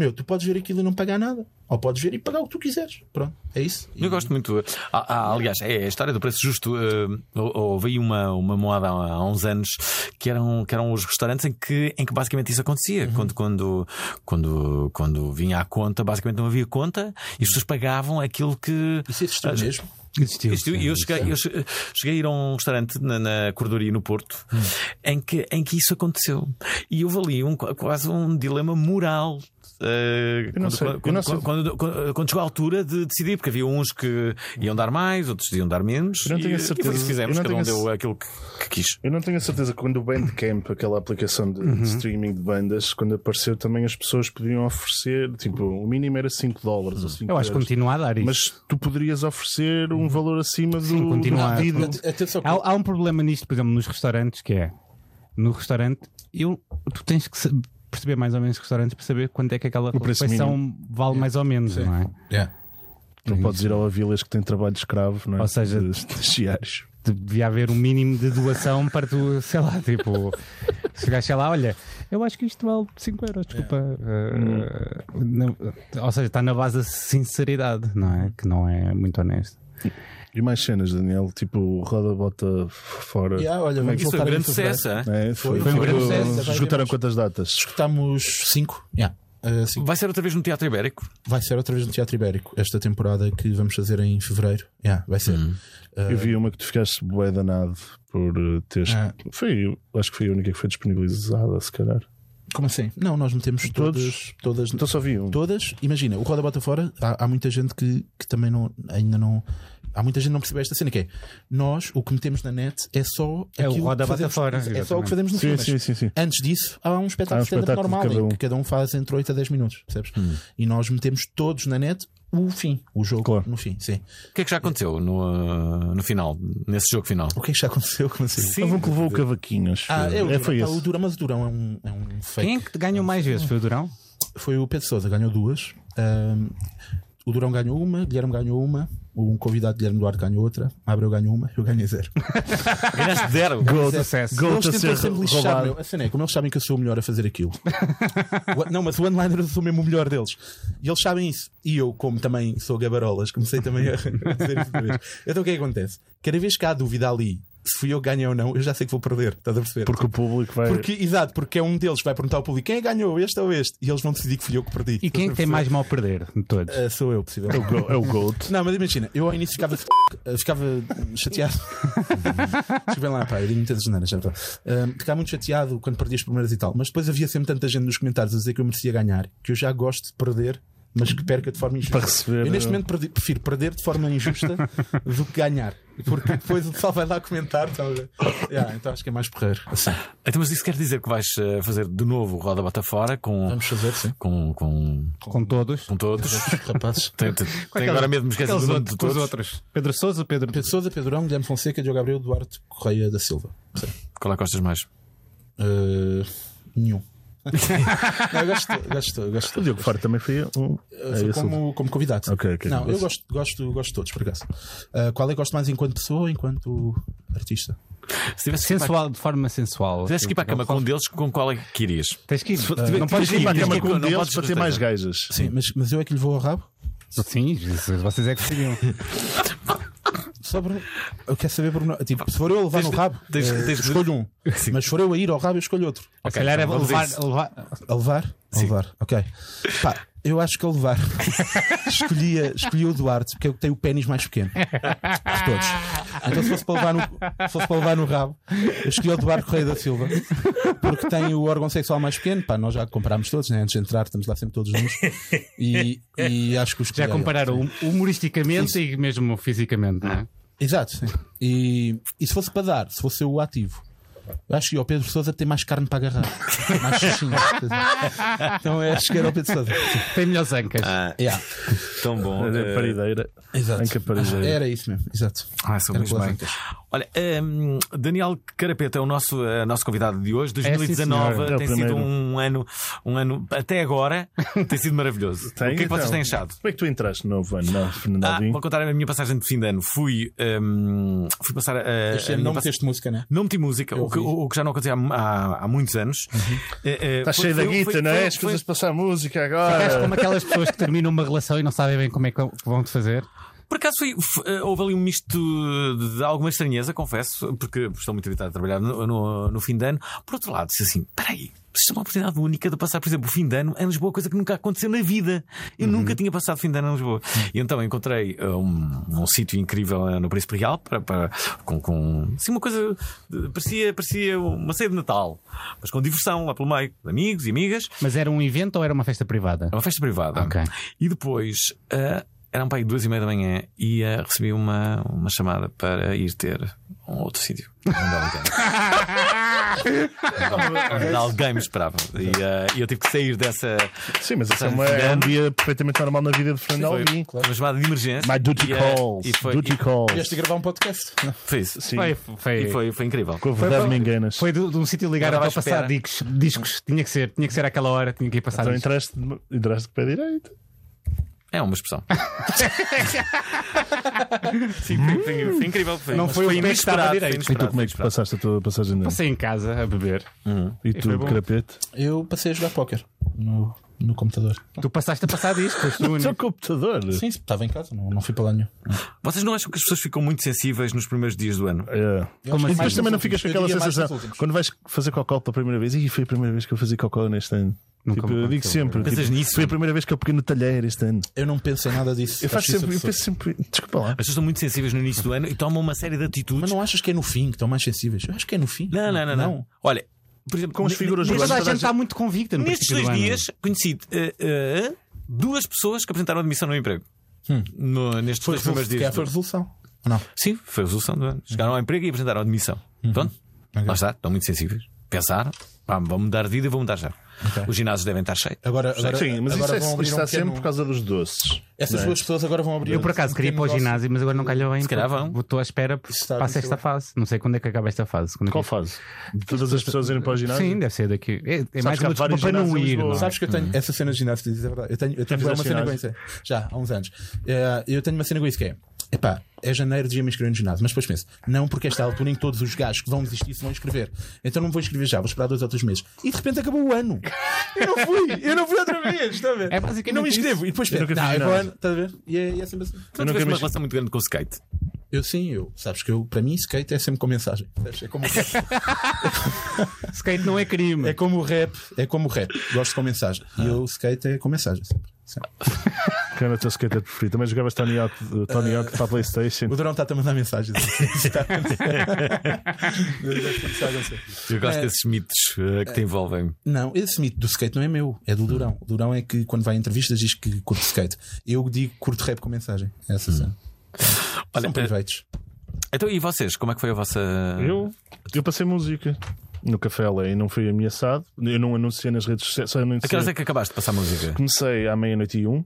D: Meu, tu podes ver aquilo e não pagar nada. Ou podes ver e pagar o que tu quiseres. Pronto, é isso. E-
A: Eu gosto muito. Ah, ah, aliás, é a história do preço justo. Uh, houve aí uma, uma moda há, uns anos que eram, que eram os restaurantes em que, em que basicamente isso acontecia.
D: Uhum.
A: Quando, quando, quando, quando vinha a conta, basicamente não havia conta e as pessoas pagavam aquilo que.
D: Isso existiu mesmo.
B: Existiu.
A: Isto, eu, cheguei, eu che- cheguei a ir a um restaurante na, na corredoria no Porto em, que, em que isso aconteceu. E houve ali um, quase um dilema moral. Eh, quando,
C: sei,
A: quando-
C: eu não sei.
A: quando- quando- quando chegou a altura de decidir, porque havia uns que iam dar mais, outros iam dar menos.
C: Eu não tenho
A: e,
C: a certeza-
A: e foi isso que fizemos,
C: eu não
A: cada um
C: tenho a
A: deu aquilo que, que quis.
C: Eu não tenho a certeza que quando o Bandcamp, aquela aplicação de, de streaming de bandas, quando apareceu também as pessoas podiam oferecer, tipo, o mínimo era 5 dólares ou 5
B: Eu acho que continua a dar isso.
C: Mas tu poderias oferecer um valor acima do,
B: Sim, continua
C: do pedido.
D: At- Atenção, que-
B: Há, há um problema nisto, por exemplo, nos restaurantes, que é no restaurante, eu, tu tens que sa- perceber mais ou menos os restaurantes para saber quanto é que aquela refeição vale mais ou menos, não é?
D: Yeah.
C: Não podes ir ao Avilas que tem trabalho de escravo, não é?
B: Ou seja-
C: de, de chiares.
B: Devia haver um mínimo de doação para tu, sei lá, tipo, chegaste lá, olha, eu acho que isto vale 5 euros, desculpa. Uh, não- ou seja, está na base da sinceridade, não é? Que não é muito honesto.
C: E mais cenas, Daniel, tipo, roda bota fora.
D: Yeah, olha, vamos
A: Isso foi um grande sucesso. é?
C: É, foi,
D: Foi um grande sucesso,
C: Esgotaram quantas datas?
D: Escutamos 5. Yeah. Uh, cinco.
A: Vai ser outra vez no Teatro Ibérico.
D: Vai ser outra vez no Teatro Ibérico. Esta temporada que vamos fazer em fevereiro. Yeah, vai ser.
C: Eu vi uma que tu ficaste bué danado por eh, teres.
D: Ah.
C: Foi, acho que foi a única que foi disponibilizada, se calhar.
D: Como assim? Não, nós metemos
C: Todos?
D: todas. Todas.
C: Então só vi um.
D: Todas, imagina, o Roda Bota Fora, há, há muita gente que, que também não, ainda não. Há muita gente que não percebe esta cena que é nós, o que metemos na net é só
B: É o Roda
D: que fazemos,
B: Fora,
D: É só o que fazemos no
C: Sim, sim, sim, sim.
D: Antes disso, há um espetáculo
C: Há um espetáculo
D: normal
C: cada um.
D: que cada um faz entre 8 a 10 minutos, percebes? E nós metemos todos na net o fim, o jogo
C: Claro.
D: no fim, sim.
A: O que é que já aconteceu no, uh, no final, nesse jogo final?
D: O que é que já aconteceu? Como assim?
A: Sim.
C: Houve um que levou o cavaquinho.
D: Ah, é o,
C: é, foi
D: Durão,
C: esse.
D: o Durão, mas o Durão é um, é um fake.
B: Quem é que ganhou mais vezes? Foi o Durão?
D: Foi o Pedro Sousa, ganhou duas. Ahm, o Durão ganhou uma, Guilherme ganhou uma, um convidado Guilherme Duarte ganhou outra, Abreu ganhou uma, eu ganhei zero.
A: Ganhaste zero.
B: Gol sucesso.
C: Gol
D: Eles
C: a
D: tentam
C: ser
D: sempre lixar,
C: roubado.
D: meu. A cena é, como eles sabem que eu sou o melhor a fazer aquilo. O- não, mas o onliner eu sou mesmo o melhor deles. E eles sabem isso. E eu, como também sou gabarolas, comecei também a dizer isso outra vez. Então o que é que acontece? Cada vez que há dúvida ali, se fui eu que ganhei ou não, eu já sei que vou perder. Estás a perceber?
C: Porque o público vai.
D: Porque, exato, porque é um deles que vai perguntar ao público quem é ganhou, este ou este. E eles vão decidir que fui eu que perdi.
B: E quem é que tem mais mal a perder de todos?
D: Ah, sou eu,
C: É
D: possivelmente.
C: o, go- é o GOAT.
D: Não, mas imagina, eu ao início ficava, eh, ficava chateado. Desculpem lá, pá, eu digo muitas já está. Ah, ficava muito chateado quando perdia as primeiras e tal. Mas depois havia sempre tanta gente nos comentários a dizer que eu merecia ganhar, que eu já gosto de perder, mas que perca de forma injusta.
C: Para receber,
D: Eu neste
C: eh,
D: momento perdi- prefiro perder de forma injusta do que ganhar. Porque depois o pessoal vai lá comentar. ver? Yeah, então acho que é mais porreiro. Assim,
A: Então, mas isso quer dizer que vais uh, fazer de novo o Roda Bota Fora com,
D: vamos fazer, sim.
A: com, com,
B: Com todos?
A: com todos?
D: Rapazes.
A: Tem, tem, tem agora mesmo me esqueci
B: Aqueles
A: do nome
B: outros,
A: de
B: com os
A: todos.
B: outros. Pedro Souza, Pedro.
D: Pedro Souza, Pedro Rão, Guilherme Fonseca, Diogo Gabriel, Duarte Correia da Silva. Sim.
A: Qual é que gostas mais?
D: Uh, nenhum. Não, eu gosto, gosto, gosto.
C: O Diogo Faro também foi um.
D: Eu
C: É
D: como, como convidado.
C: Ok, ok.
D: Não, eu gosto, gosto, gosto de todos, por acaso. Uh, qual é que gosto mais enquanto pessoa ou enquanto artista?
A: Se tivesse ir para,
B: Sensual, de forma sensual.
A: se tivesse que ir para a cama com um deles, com qual é que irias?
B: Tens que ir.
C: Tive-
B: não
C: tive
B: podes
C: que ir para a cama
A: não
C: com um
A: podes
C: deles para ter mais gajas.
D: Sim, mas, mas eu é que lhe vou ao rabo?
B: Sim, vocês é que sabiam.
D: Só por... Eu quero saber por... tipo, se for eu a levar no rabo,
A: tens-
D: eh,
A: tens de-
D: escolho um. Mas se for eu a ir ao rabo, eu escolho outro.
B: Se calhar é
A: então a
B: levar, levar.
D: A levar? A levar, ok. Pá, eu acho que a levar. Escolhia, escolhi o Duarte, porque é o que tem o pênis mais pequeno. De todos. Então, se fosse para levar no, se fosse para levar no rabo, eu escolhi o Duarte Correia da Silva, porque tem o órgão sexual mais pequeno. Pá, nós já comprámos todos, né? antes de entrar, estamos lá sempre todos nus. E, e acho que
B: Já
D: a ele.
B: compararam humoristicamente e mesmo fisicamente, não é?
D: Exato, sim. E, e se fosse para dar, se fosse eu o ativo, eu acho que o Pedro Souza tem mais carne para agarrar. Mais xuxinha. então que era o Pedro Souza.
B: Tem melhores ancas.
D: Yeah.
A: Tão bom.
C: A
A: Eh,
C: parideira.
D: Exato.
C: Em que aparelho?
D: Era isso mesmo, exato.
A: Ah, são mesmo bem.
D: Colavincas.
A: Olha, hum, Daniel Carapeta é o nosso, eh, nosso convidado de hoje.
B: É, sim,
A: 2019.
C: É
A: tem sido
C: primeiro.
A: um ano, um ano, até agora, tem sido maravilhoso.
C: Tem,
A: o que é que vocês
C: então?
A: têm achado?
C: Como é que tu entraste no novo ano, não, Fernando
A: Ah, vou contar a minha passagem de fim de ano. Fui, hum, fui passar a. A
D: não
A: pass-
D: meteste música, né?
A: Não meti música, o que, o que já não acontecia há, há, há muitos anos. Eh, eh,
C: Estás cheio da guita, não é? As coisas passar música
B: Ficaste
C: agora.
B: como aquelas pessoas que terminam uma relação e não sabem bem como é que vão te fazer.
A: Por acaso foi, eh, houve ali um misto de, alguma estranheza, confesso, porque estou muito habituado a trabalhar no, no, no fim de ano. Por outro lado, disse assim: peraí, isto é uma oportunidade única de passar, por exemplo, o fim de ano em Lisboa, coisa que nunca aconteceu na vida. Eu nunca tinha passado fim de ano em Lisboa. E então encontrei eh, um, um sítio incrível eh, no Príncipe Real, para, para, com, com assim, uma coisa, parecia, parecia uma ceia de Natal, mas com diversão lá pelo meio, amigos e amigas.
B: Mas era um evento ou era uma festa privada?
A: É uma festa privada.
B: Ok.
A: E depois, uh, eram para aí duas e meia da manhã e uh, recebi uma, uma chamada para ir ter um outro sítio. Onde alguém, me esperava. E uh, eu tive que sair dessa.
C: Sim, mas isso é, uma- é um dia perfeitamente normal na vida de Fernando Alvim.
A: uma chamada de emergência.
C: My duty
A: E, uh,
C: calls.
A: E foi,
C: duty
A: e-
C: calls.
D: Vieste gravar um podcast.
A: foi isso.
C: Sim.
B: Foi, foi,
A: E foi, foi incrível.
C: Com a verdade me enganas.
B: foi de, de um sítio ligado para passar discos, discos. Tinha que ser, tinha que ser àquela hora, tinha que ir passar
C: Então
B: discos.
C: entraste, entraste de pé direito.
A: É uma expressão. Sim, foi, foi- foi incrível. Foi,
B: Não
A: mas
B: foi o
A: inesperado,
B: estava
A: foi
B: direito.
C: E tu
A: inesperado,
C: como é que
A: foi inesperado.
C: passaste a tua passagem de ano?
B: Passei em casa a beber.
C: E
B: foi
C: tu,
B: bom.
C: carapete?
D: Eu passei a jogar póquer no, no computador.
B: Tu passaste a passar discos, foste o
C: No teu computador?
D: Sim, estava em casa, não, não fui para lá nenhum.
A: Vocês não acham que as pessoas ficam muito sensíveis nos primeiros dias do ano?
C: É.
B: Como
C: E
B: assim?
C: depois também não ficas com aquela sensação quando vais fazer cocó pela primeira vez. E foi a primeira vez que eu fazia cocó neste ano.
B: Nunca
C: Tipo, eu digo sempre.
A: Pensas
C: tipo,
A: nisso?
C: Foi a primeira vez que eu peguei no talher este ano.
D: Eu não penso em nada disso.
C: Eu faço sempre, eu penso sempre. Desculpa lá.
A: As pessoas estão muito sensíveis no início do ano e tomam uma série de atitudes.
D: Mas não achas que é no fim que estão mais sensíveis? Eu acho que é no fim.
A: Não, não, não, não. Olha, por exemplo,
C: Com as figuras
B: Toda
C: ano,
B: a gente está muito convicta no
A: Nestes dois dias conheci eh, eh, duas pessoas que apresentaram admissão no emprego. No, nestes
D: Foi,
A: dois primeiros dias.
D: foi a resolução. Ou não?
A: Sim, foi a resolução do ano. Chegaram ao emprego e apresentaram admissão. Pronto, lá está, estão muito sensíveis. Pensaram, pá, vão mudar de vida e vão mudar já. Os ginásios devem estar cheios.
D: Agora, agora,
C: Sim, mas
D: agora
C: isso,
D: vão
C: é,
D: abrir
C: isso
D: um
C: está
D: pequeno-
C: sempre por causa dos doces.
D: Essas
C: é?
D: duas pessoas agora vão abrir.
B: Eu por acaso
D: um
B: queria ir para o ginásio, mas agora não calhou bem.
A: Se calhar vão.
B: Estou à espera
D: Isso está a
B: para a
D: acontecer
B: sexta
D: hoje.
B: fase. Não sei quando é que acaba esta fase. Quando é
C: Qual
B: que-
C: fase? De todas as pessoas irem para o ginásio?
B: Sim, deve ser daqui. É, é mais uma desculpa
C: vários
B: para não ir. Não é?
D: Sabes que eu tenho essa cena de ginásio, diz a verdade. Eu tenho, eu tenho
C: Já
D: uma cena com isso. Já, há uns anos. Eu tenho uma cena com isso que é. Epá, é janeiro, devia me inscrever no ginásio. Mas depois penso, não, porque esta é a altura em que todos os gajos que vão desistir se vão inscrever. Então não vou inscrever já, vou esperar dois ou três meses. E de repente acabou o ano. Eu não fui, eu não fui outra vez, está a ver?
B: É basicamente
D: não me inscrevo. E depois penso, não, é para o
C: ginásio.
D: ano, está a ver? E é, e é sempre assim.
A: Tu
C: nunca
A: tiveste uma relação muito grande com o skate.
D: Eu sim, eu. Sabes que eu, para mim, skate é sempre com mensagem. É como o rap.
B: Skate não é crime.
D: É como o rap. É como o rap. Gosto com mensagem. E eu, skate é com mensagem. Sempre. sempre.
C: Quem era o teu skater preferido? Também jogavas Tony Hawk, Tony Hawk para a Playstation.
D: O Durão está-te a mandar mensagens.
A: Eu gosto
D: É.
A: desses mitos eh, que te envolvem.
D: Não, esse mito do skate não é meu, é do Durão. O Durão é que quando vai a entrevistas diz que curte skate. Eu digo que curto rap com mensagem. É essa cena.
A: Olha,
D: São
A: eh,
D: priveitos.
A: então e vocês? Como é que foi a vossa.
C: Eu, eu passei música no Café Lé e não fui ameaçado. Eu não anunciei nas redes sociais. Só anunciei.
A: A que horas é que acabaste de passar música?
C: Comecei à meia-noite e um.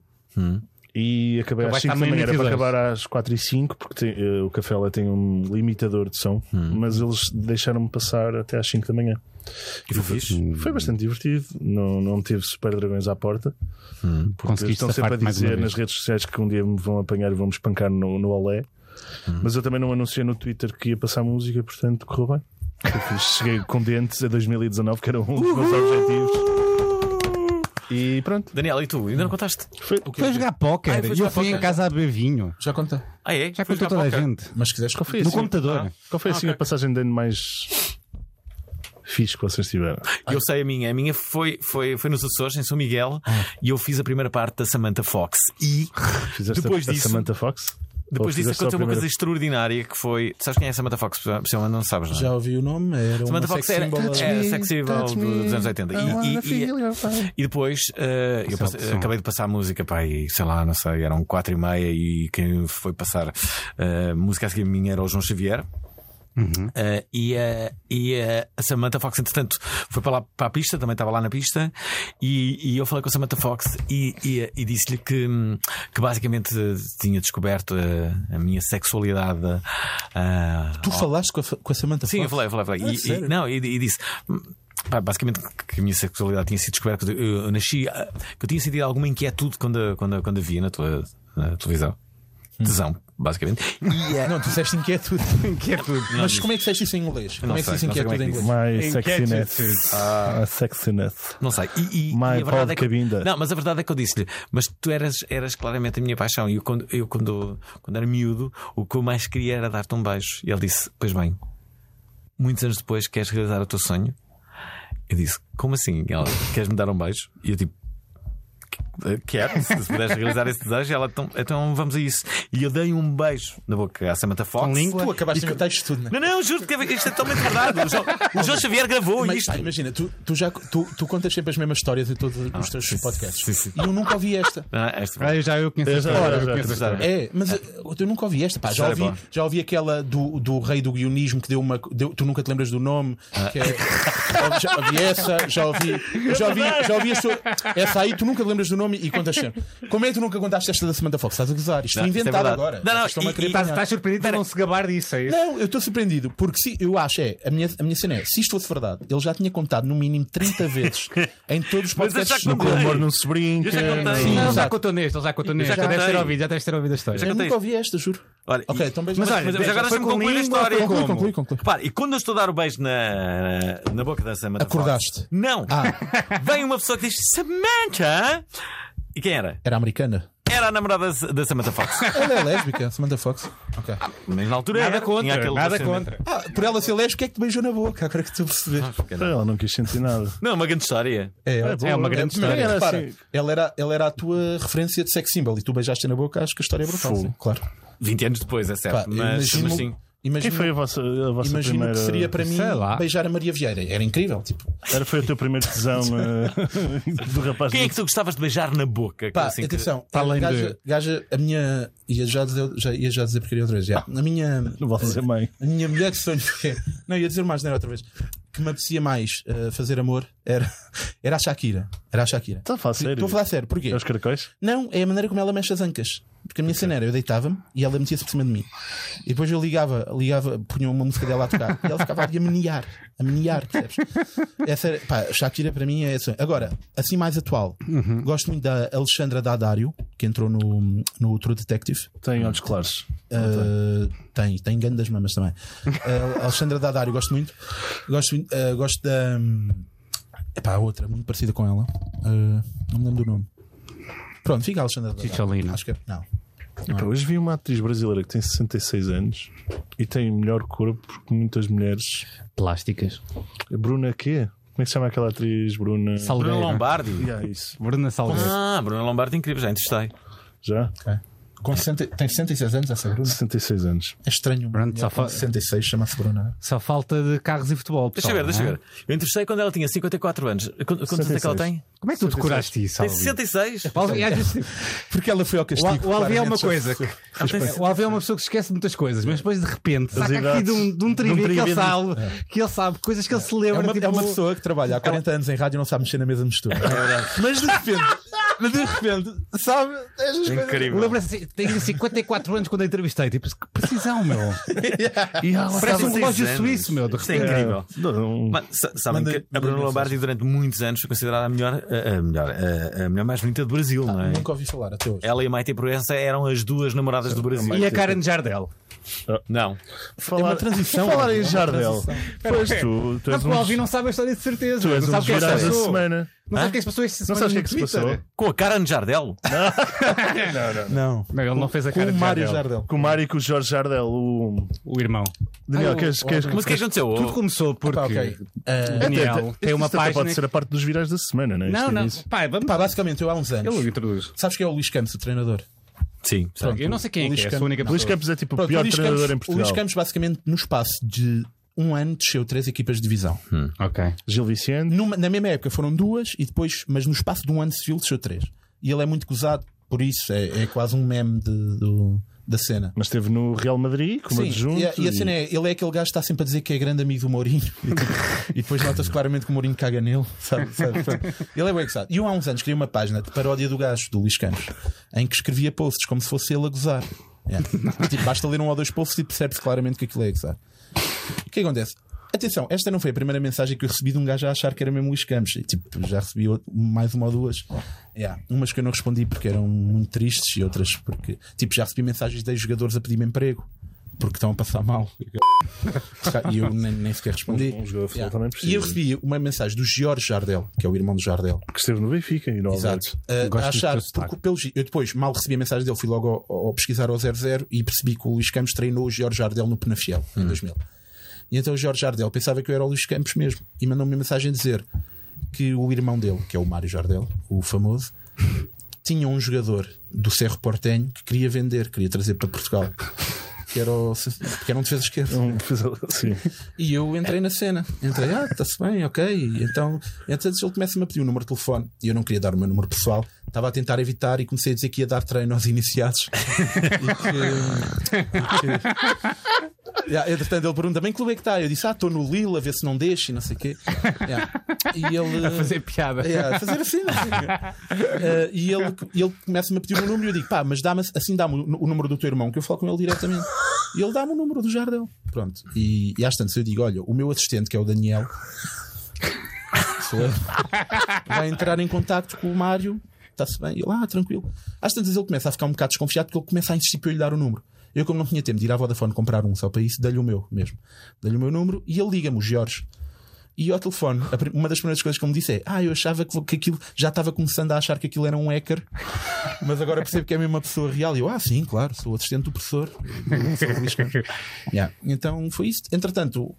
C: E acabei às
B: Acabaste
C: 5
B: à
C: da manhã. Era
B: e
C: para acabar às 4 e 5 porque tem- eh, o Café Lé tem um limitador de som. Mas eles deixaram-me passar até às 5 da manhã.
A: E foi fixe?
C: Foi bastante divertido. Não, não teve super dragões à porta. Porque eles
B: Conseguiste
C: estão sempre a dizer nas redes sociais que um dia me vão apanhar e vão me espancar no, no Olé. Mas eu também não anunciei no Twitter que ia passar música, portanto correu bem. Eu cheguei com dentes a 2019, que era um dos meus objetivos. E pronto.
A: Daniel, e tu? Ainda não contaste?
C: Foi,
B: Foi jogar póquer
A: Ah, foi
B: e eu fui em casa a beber vinho.
D: Já contei.
A: Ah, é?
B: Já
A: Foi
B: contou
A: jogar
B: toda a
A: póquer?
B: gente.
D: Mas se quiseres,
C: foi
B: No
C: assim?
B: computador.
C: Qual foi assim a passagem de ano mais fixe que vocês tiveram?
A: Eu sei a minha. A minha foi, foi, foi nos Açores, em São Miguel, e eu fiz a primeira parte da Samantha Fox. E
C: Fizeste
A: Depois
C: a, a
A: disso-
C: Samantha Fox?
A: Depois disso aconteceu uma
C: primeira?
A: coisa extraordinária que foi. Sabes quem é Samantha Fox? Não sabes, não é?
D: já ouvi o nome. Era
A: Samantha
D: uma
A: Fox era, era sex symbol dos anos 80. E, e- e- e depois eh, eu passe-
B: opção.
A: acabei de passar a música, pá, e sei lá, não sei, eram quatro e meia e quem foi passar eh, música a seguir a mim era o João Xavier. Uh, e a, e a, a Samantha Fox, entretanto, foi para lá para a pista, também estava lá na pista, e, e eu falei com a Samantha Fox e, e, e disse-lhe que, que basicamente tinha descoberto a, a minha sexualidade. uh,
D: Tu falaste com a, com a Samantha
A: Sim, eu
D: Fox?
A: falei, falei, falei.
D: Ah,
A: E- e, não, e, e disse. basicamente que a minha sexualidade tinha sido descoberta. Eu, eu nasci, ah, que eu tinha sentido alguma inquietude quando, quando, quando a via na tua na televisão.
D: Hum.
A: Tesão, basicamente. E, ah,
D: Não, tu disseste inquietude.
B: Inquietude.
D: Mas como é que disseste isso em inglês? Como
A: não
D: é que
A: sei
D: inquietude
A: é
D: em inglês?
C: My sexiness.
B: Inquietude.
C: A sexiness.
A: Não sei. E, e-
C: My
A: e a verdade é que,
C: cabinda.
A: Não, mas a verdade é que eu disse-lhe, mas tu eras, eras claramente a minha paixão. E eu, quando, eu quando, quando era miúdo, o que eu mais queria era dar-te um beijo. E ele disse: Pois bem, muitos anos depois, queres realizar o teu sonho? Eu disse: Como assim? Ela, queres-me dar um beijo? E eu tipo. Quero, se se puderes realizar esse desejo, ela, então, então vamos a isso. E eu dei um beijo na boca à Samantha Fox.
B: Com língua?
D: Tu acabaste de inventar isto tudo, não é?
A: Não, não, juro que isto é totalmente verdade. O João, o João Xavier gravou
D: Mas,
A: isto.
D: pá, imagina, tu, tu, já, tu, tu contas sempre as mesmas histórias em todos os teus
A: sim,
D: podcasts.
A: sim, sim.
D: E eu nunca ouvi esta.
A: Ah, esta
B: Ah, eu já eu conheço
C: Eu
B: a
C: já-
B: história.
C: já-
B: eu
C: já-
B: conheço a
C: já-
B: história.
D: É, mas eh, eu nunca ouvi esta, pá. Já
A: Sério,
D: ouvi, já ouvi aquela do, do rei do guionismo que deu uma. deu- tu nunca te lembras do nome. Que é- já ouvi essa, já ouvi. eu Já ouvi, já ouvi a sua, essa aí, tu nunca te lembras do nome e contas sempre. Como é que tu nunca contaste esta da Samantha Fox? Estás a gozar? Isto
A: Não, é
D: inventado agora.
A: Não, não,
D: a
A: e-
D: querer
B: Estás, estás surpreendido por não se gabar disso, é isso?
D: Não, eu estou surpreendido, porque se, eu acho, é, a minha, a minha cena é, se isto fosse verdade, ele já tinha contado no mínimo 30 vezes em todos os podcasts.
A: já
D: no
C: amor não se brinca.
A: Eu já contei.
C: não-
D: Sim,
B: Não, já contou neste, ele já contou neste.
A: já
B: Já já deves ter ouvido a história.
D: Eu nunca ouvi esta, juro.
A: Olha,
D: Ok,
A: e-
D: então beijo.
B: Mas olha,
A: mas,
B: já
A: agora
B: foi
A: deixa-me concluir a história.
D: Conclui,
B: como?
D: conclui, conclui.
A: Repara, e quando eu estou a dar o beijo na, na boca da Samantha Fox-
D: Acordaste?
A: Não! Vem uma pessoa que diz Samantha! E quem era?
D: Era americana.
A: Era a namorada da- Samantha Fox.
D: Ela é lésbica, Samantha Fox. Ok.
A: Mas na altura
B: Nada
A: era.
B: Contra, nada contra.
D: Ah, por ela ser lésbica, é que te beijou na boca. Agora que estou a perceber.
C: Ela não quis sentir nada.
A: Não, uma grande história.
D: É,
B: É uma grande
C: Também
B: história.
C: era assim.
D: ela, era, ela era a tua referência de sex symbol e tu beijaste na boca, acho que a história é brutal. Claro.
A: 20 anos depois, é certo.
D: Pá,
A: mas,
D: imagino,
A: mas sim.
D: imagino,
C: Quem foi a vossa, a vossa
D: imagino
C: primeira.
D: que seria para mim
B: lá.
D: beijar a Maria Vieira. Era incrível. Tipo,
C: Era, foi o teu primeiro tesão eh, do rapaz.
A: Quem é que tu gostavas de beijar na boca?
D: Pá,
A: Assim que-
D: atenção,
B: Para além
D: gaja,
B: de-
D: gaja, a minha. Ia já dizer, já, ia já dizer porque queria outra vez. Já. A minha.
C: Não vou dizer mãe.
D: A minha mulher de sonho. Não, ia dizer mais, não era outra vez. Que me apetecia mais eh, fazer amor era, era a Shakira. Era a Shakira.
C: Está a falar sério?
D: Estou a falar sério. Porquê?
C: É os caracóis?
D: Não, é a maneira como ela mexe as ancas. Porque a minha cena era, eu deitava-me e ela metia-se por cima de mim. E depois eu ligava, ligava, punha uma música dela a tocar e ela ficava ali a menear, a menear, percebes? Essa pá, Shakira para mim é essa. Agora, assim mais atual, gosto muito da Alexandra Daddario, que entrou no, no True Detective.
C: Tem olhos claros.
D: Uh, tem, tem grandes mamas também. Uh, Alexandra Daddario, gosto muito. Gosto, uh, gosto da. hum, Epá, outra, muito parecida com ela. Não me lembro do nome. Pronto, fica a Alexandra Daddario.
B: Cicciolina.
D: Acho que é. Não.
C: Epá, hoje vi uma atriz brasileira que tem 66 anos e tem melhor corpo que muitas mulheres.
B: Plásticas.
C: Bruna quê? Como é que se chama aquela atriz? Bruna.
A: Bruna
B: Salgueira.
A: Lombardi.
C: Yeah, isso.
B: Bruna Salgueiro.
A: Ah, Bruna Lombardi, incrível, já entrevistei.
C: Já?
D: Com 60, tem 66 anos essa Bruna?
C: 66 anos.
D: É estranho.
B: Só fa-
D: 66 chama-se Bruna.
B: Só falta de carros e futebol.
A: Deixa
B: pessoal,
A: eu ver, deixa eu
B: é?
A: ver. Eu entrevistei quando ela tinha 54 anos. Quantos anos é que ela
C: 66.
A: tem?
B: Como é que tu decoraste isso?
A: Tem
B: Alvin?
A: 66.
B: O Alvin, às vezes-
D: Porque ela foi ao
B: o
D: castigo.
B: O Alvin é uma coisa.
A: Tem-
B: O Alvin é uma pessoa que esquece de muitas coisas, mas depois de repente saca aqui de um, de um trivia
C: um
B: que ele sabe, que ele sabe, coisas que ele se
D: É
B: lembra.
D: uma,
B: tipo,
D: é uma pessoa que trabalha há 40 anos em rádio e não sabe mexer na mesa de mistura.
A: É
D: Mas de repente, mas de repente, sabe?
A: Incrível.
B: lembro assim, tenho 54 anos quando a entrevistei. Tipo, que precisão, meu.
C: E ela
B: Parece um relógio suíço, meu. De
A: Isto é incrível.
C: Não,
A: Mas, sa- sabem que a Bruna. Lombardi durante muitos anos foi considerada a melhor, a, a melhor, a, a mulher mais bonita do Brasil, não é?
D: Nunca ouvi falar até hoje.
A: Ela e a Maite Proença eram as duas namoradas do Brasil.
B: E a Karen Jardel.
A: Não.
C: falar,
D: É uma transição.
C: Falar
D: É
C: em
D: uma
C: Jardel. Pois tu, tu
B: Não,
C: és
B: porque o
C: um,
B: Alvin não sabe a história de certeza.
C: tu és
B: não
C: um
B: sabe o
C: dos
B: que é
C: virais da semana.
B: Não sabe o que é que se passou
C: Não sabes o que é se passou?
A: Com a Karen Jardel?
D: Não.
B: Não, ele não fez a
D: Com
B: cara
D: o
B: de
D: Mário
B: Jardel.
D: Jardel.
C: Com o Mário e com o Jorge Jardel. O...
B: O irmão.
C: Daniel,
D: Ah,
C: queres,
D: o-
C: queres,
A: Mas o que é que aconteceu?
B: Tudo começou porque
D: Pá, ok.
B: o
D: Ah,
B: Daniel tem uma página.
C: pode ser a parte dos virais da semana, não é?
B: Não,
C: é
B: não. Pai, vamos.
D: Pá, basicamente, eu há uns anos.
B: Ele o introduz.
D: Sabes quem é o Luís Campos, o treinador?
A: Sim. sei.
B: Eu não sei quem é que é,
D: Campos.
B: sou a única
C: Luís. Campos é tipo o
D: Pronto,
C: pior
D: o Luís
C: treinador
D: Campos,
C: em
D: O
C: Portugal.
D: Luís Campos, basicamente, no espaço de um ano, desceu três equipas de divisão.
B: Ok.
C: Gil Vicente.
D: Numa- na mesma época foram duas e depois, mas no espaço de um ano civil desceu três. E ele é muito gozado por isso, é, é quase um meme de- do, da cena.
C: Mas esteve no Real Madrid como
D: Sim,
C: adjunto.
D: e, a, e a cena é, ele é aquele gajo que está sempre a dizer que é grande amigo do Mourinho e, depois nota-se claramente que o Mourinho caga nele, sabe? sabe, sabe? Ele é bem gozado. E eu há uns anos criei uma página de paródia do gajo, do Luís Campos, em que escrevia posts como se fosse ele a gozar. É. Tipo, basta ler um ou dois posts e percebe-se claramente que aquilo é gozar. O que acontece? Atenção, esta não foi a primeira mensagem que eu recebi de um gajo a achar que era mesmo Luís Campos. Tipo, já recebi mais uma ou duas. Yeah. Umas que eu não respondi porque eram muito tristes e outras porque, tipo, já recebi mensagens de jogadores a pedir-me emprego porque estão a passar mal. E eu nem, nem sequer respondi.
C: Um jogador também precisa.
D: E eu recebi uma mensagem do Jorge Jardel, que é o irmão do Jardel.
C: Que esteve no Benfica e no.
D: Exato. Uh, a achar, porque, pelo, eu depois mal recebi a mensagem dele, fui logo ao, ao pesquisar ao 00 e percebi que o Luís Campos treinou o Jorge Jardel no Penafiel em 2000. E então o Jorge Jardel pensava que eu era o Luís Campos mesmo e mandou-me uma mensagem dizer que o irmão dele, que é o Mário Jardel, o famoso, tinha um jogador do Cerro Portenho que queria vender, queria trazer para Portugal. Que era, o, que era um defesa esquerdo.
C: Um defesa- Sim.
D: E eu entrei na cena. Entrei, ah, está-se bem, ok. E então, então ele começa-me a pedir o número de telefone. E eu não queria dar o meu número pessoal. Estava a tentar evitar e comecei a dizer que ia dar treino aos iniciados. e que. Yeah, entretanto, ele pergunta: bem que clube é que está? Eu disse: ah, estou no Lille a ver se não deixa e não sei o quê. Yeah. E ele.
B: A fazer piada.
D: Yeah, a fazer assim. Eh, e ele, ele começa-me a pedir o meu número e eu digo: pá, mas dá-me, assim dá-me o, o número do teu irmão, que eu falo com ele diretamente. E ele dá-me o número do Jardel. Pronto. E, e às tantas eu digo: olha, o meu assistente, que é o Daniel, vai entrar em contacto com o Mário. Está-se bem? E ele, ah, tranquilo. Às tantas ele começa a ficar um bocado desconfiado porque ele começa a insistir para eu lhe dar o número. Eu, como não tinha tempo de ir à Vodafone comprar um só para isso, dei-lhe o meu mesmo. Dei-lhe o meu número e ele liga-me, o Jorge. E ao telefone, uma das primeiras coisas que ele me disse é: Ah, eu achava que, que aquilo já estava começando a achar que aquilo era um hacker, mas agora percebo que é mesmo uma pessoa real. E eu, ah, sim, claro, sou assistente do professor. Sou o Luís Campos." Yeah. Então foi isso. Entretanto,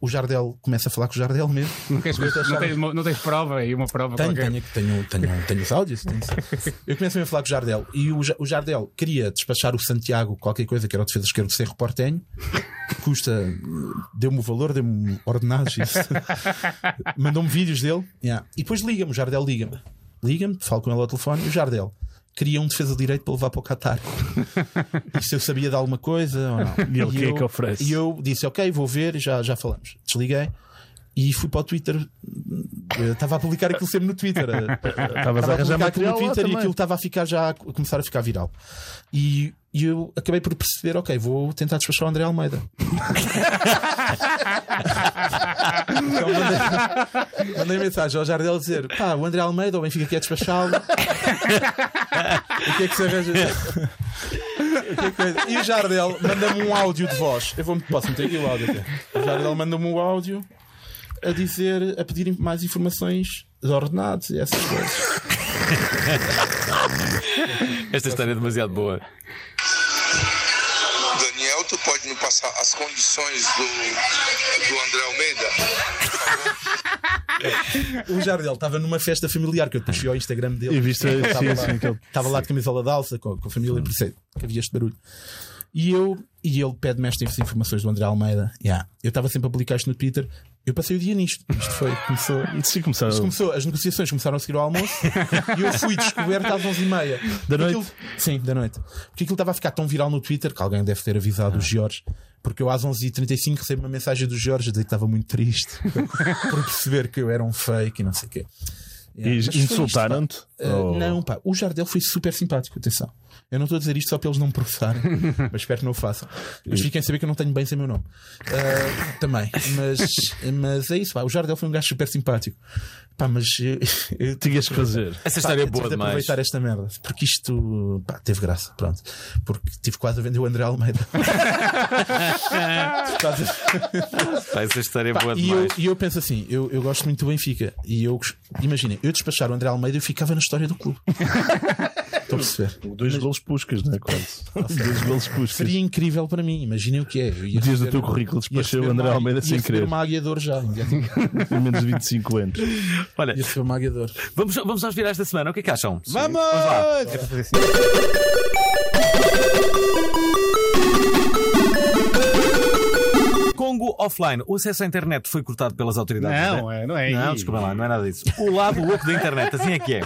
D: o Jardel começa a falar com o Jardel mesmo.
B: Não, queres, não, tens, não tens prova aí, uma prova
D: Tenho,
B: qualquer.
D: tenho, tenho, tenho, tenho os áudios. tenho. Eu começo a falar com o Jardel e o, o Jardel queria despachar o Santiago, qualquer coisa, que era o defesa esquerdo do Cerro Portenho, custa, deu-me o valor, deu-me ordenados, mandou-me vídeos dele. Yeah. E depois liga-me, o Jardel liga-me. Liga-me, falo com ele ao telefone e o Jardel queria um defesa de direito para levar para o Qatar. E se eu sabia de alguma coisa ou não.
C: E ele, o que é
D: eu-
C: que oferece?
D: E eu disse, ok, vou ver, já, já falamos. Desliguei. E fui para o Twitter. Eu Estava a publicar aquilo sempre no Twitter.
C: Estavas a
D: Estava a
C: arranjar
D: publicar aquilo
C: material
D: no Twitter e aquilo estava a ficar já a começar a ficar viral. E, e eu acabei por perceber, ok, vou tentar despachar o André Almeida. então mandei, mandei mensagem ao Jardel a dizer: pá, o André Almeida, o Benfica quer despachá-lo. o que é que se arranja? É que- E o Jardel manda-me um áudio de voz. Eu vou, posso meter aqui o áudio até. O Jardel manda-me um áudio a dizer, a pedir mais informações de ordenados e essas coisas.
A: Esta história é demasiado boa.
F: Daniel, tu pode me passar as condições do, do André Almeida?
D: O Jardel estava numa festa familiar que eu depois fui ao Instagram dele.
C: E viste,
D: Ele
C: sim,
D: estava, lá,
C: sim,
D: estava lá de camisola de alça com, com a família, por isso é que havia este barulho. E eu e ele pede-me estas informações do André Almeida. Yeah. Eu estava sempre a publicar isto no Twitter. Eu passei o dia nisto. Isto foi, começou.
C: Sim, começaram.
D: Isto começou, as negociações começaram a seguir ao almoço e eu fui descoberto às 11h30
C: Da noite?
D: sim, da noite. Porque aquilo estava a ficar tão viral no Twitter que alguém deve ter avisado o Jorge. Porque eu às 11h35 recebo uma mensagem do Jorge a dizer que estava muito triste por perceber que eu era um fake e não sei o quê.
C: E
D: Yeah,
C: insultaram-te?
D: Uh,
C: Ou-
D: Não, pá, o Jardel foi super simpático, atenção. Eu não estou a dizer isto só para eles não me processarem, mas espero que não o façam. Mas fiquem a saber que eu não tenho bem sem meu nome. Uh, também, mas, mas é isso, pá. O Jardel foi um gajo super simpático. Pá, mas eu, eu
C: Tinhas que fazer.
A: Essa
D: Pá,
A: história é
D: eu tive
A: boa
D: de
A: demais.
D: aproveitar esta merda porque isto pá, teve graça, pronto. Porque tive quase a vender o André Almeida. Quase
A: Pá, essa história é boa
D: e, eu,
A: demais.
D: e eu penso assim: eu, eu gosto muito do Benfica. E eu imaginem, eu despachar o André Almeida eu ficava na história do clube. Estou a perceber.
C: Dois golos puscas, não é? Quase. Dois golos puscas.
D: Seria incrível para mim. Imaginem o que é. Ia
C: Dias do teu currículo
D: ia
C: despachei o André
D: uma-
C: Almeida
D: ia
C: sem querer.
D: uma aguiador já. Ia
C: Tem menos de 25 anos.
A: Olha,
D: receber uma aguiador.
A: vamos, vamos aos virais da semana. O que é que acham?
B: Vamos!
A: lá.
B: É
A: offline. O acesso à internet foi cortado pelas autoridades.
B: Não, é, não é
A: Não, desculpa lá, não é nada disso. O lado louco da internet, assim é que é.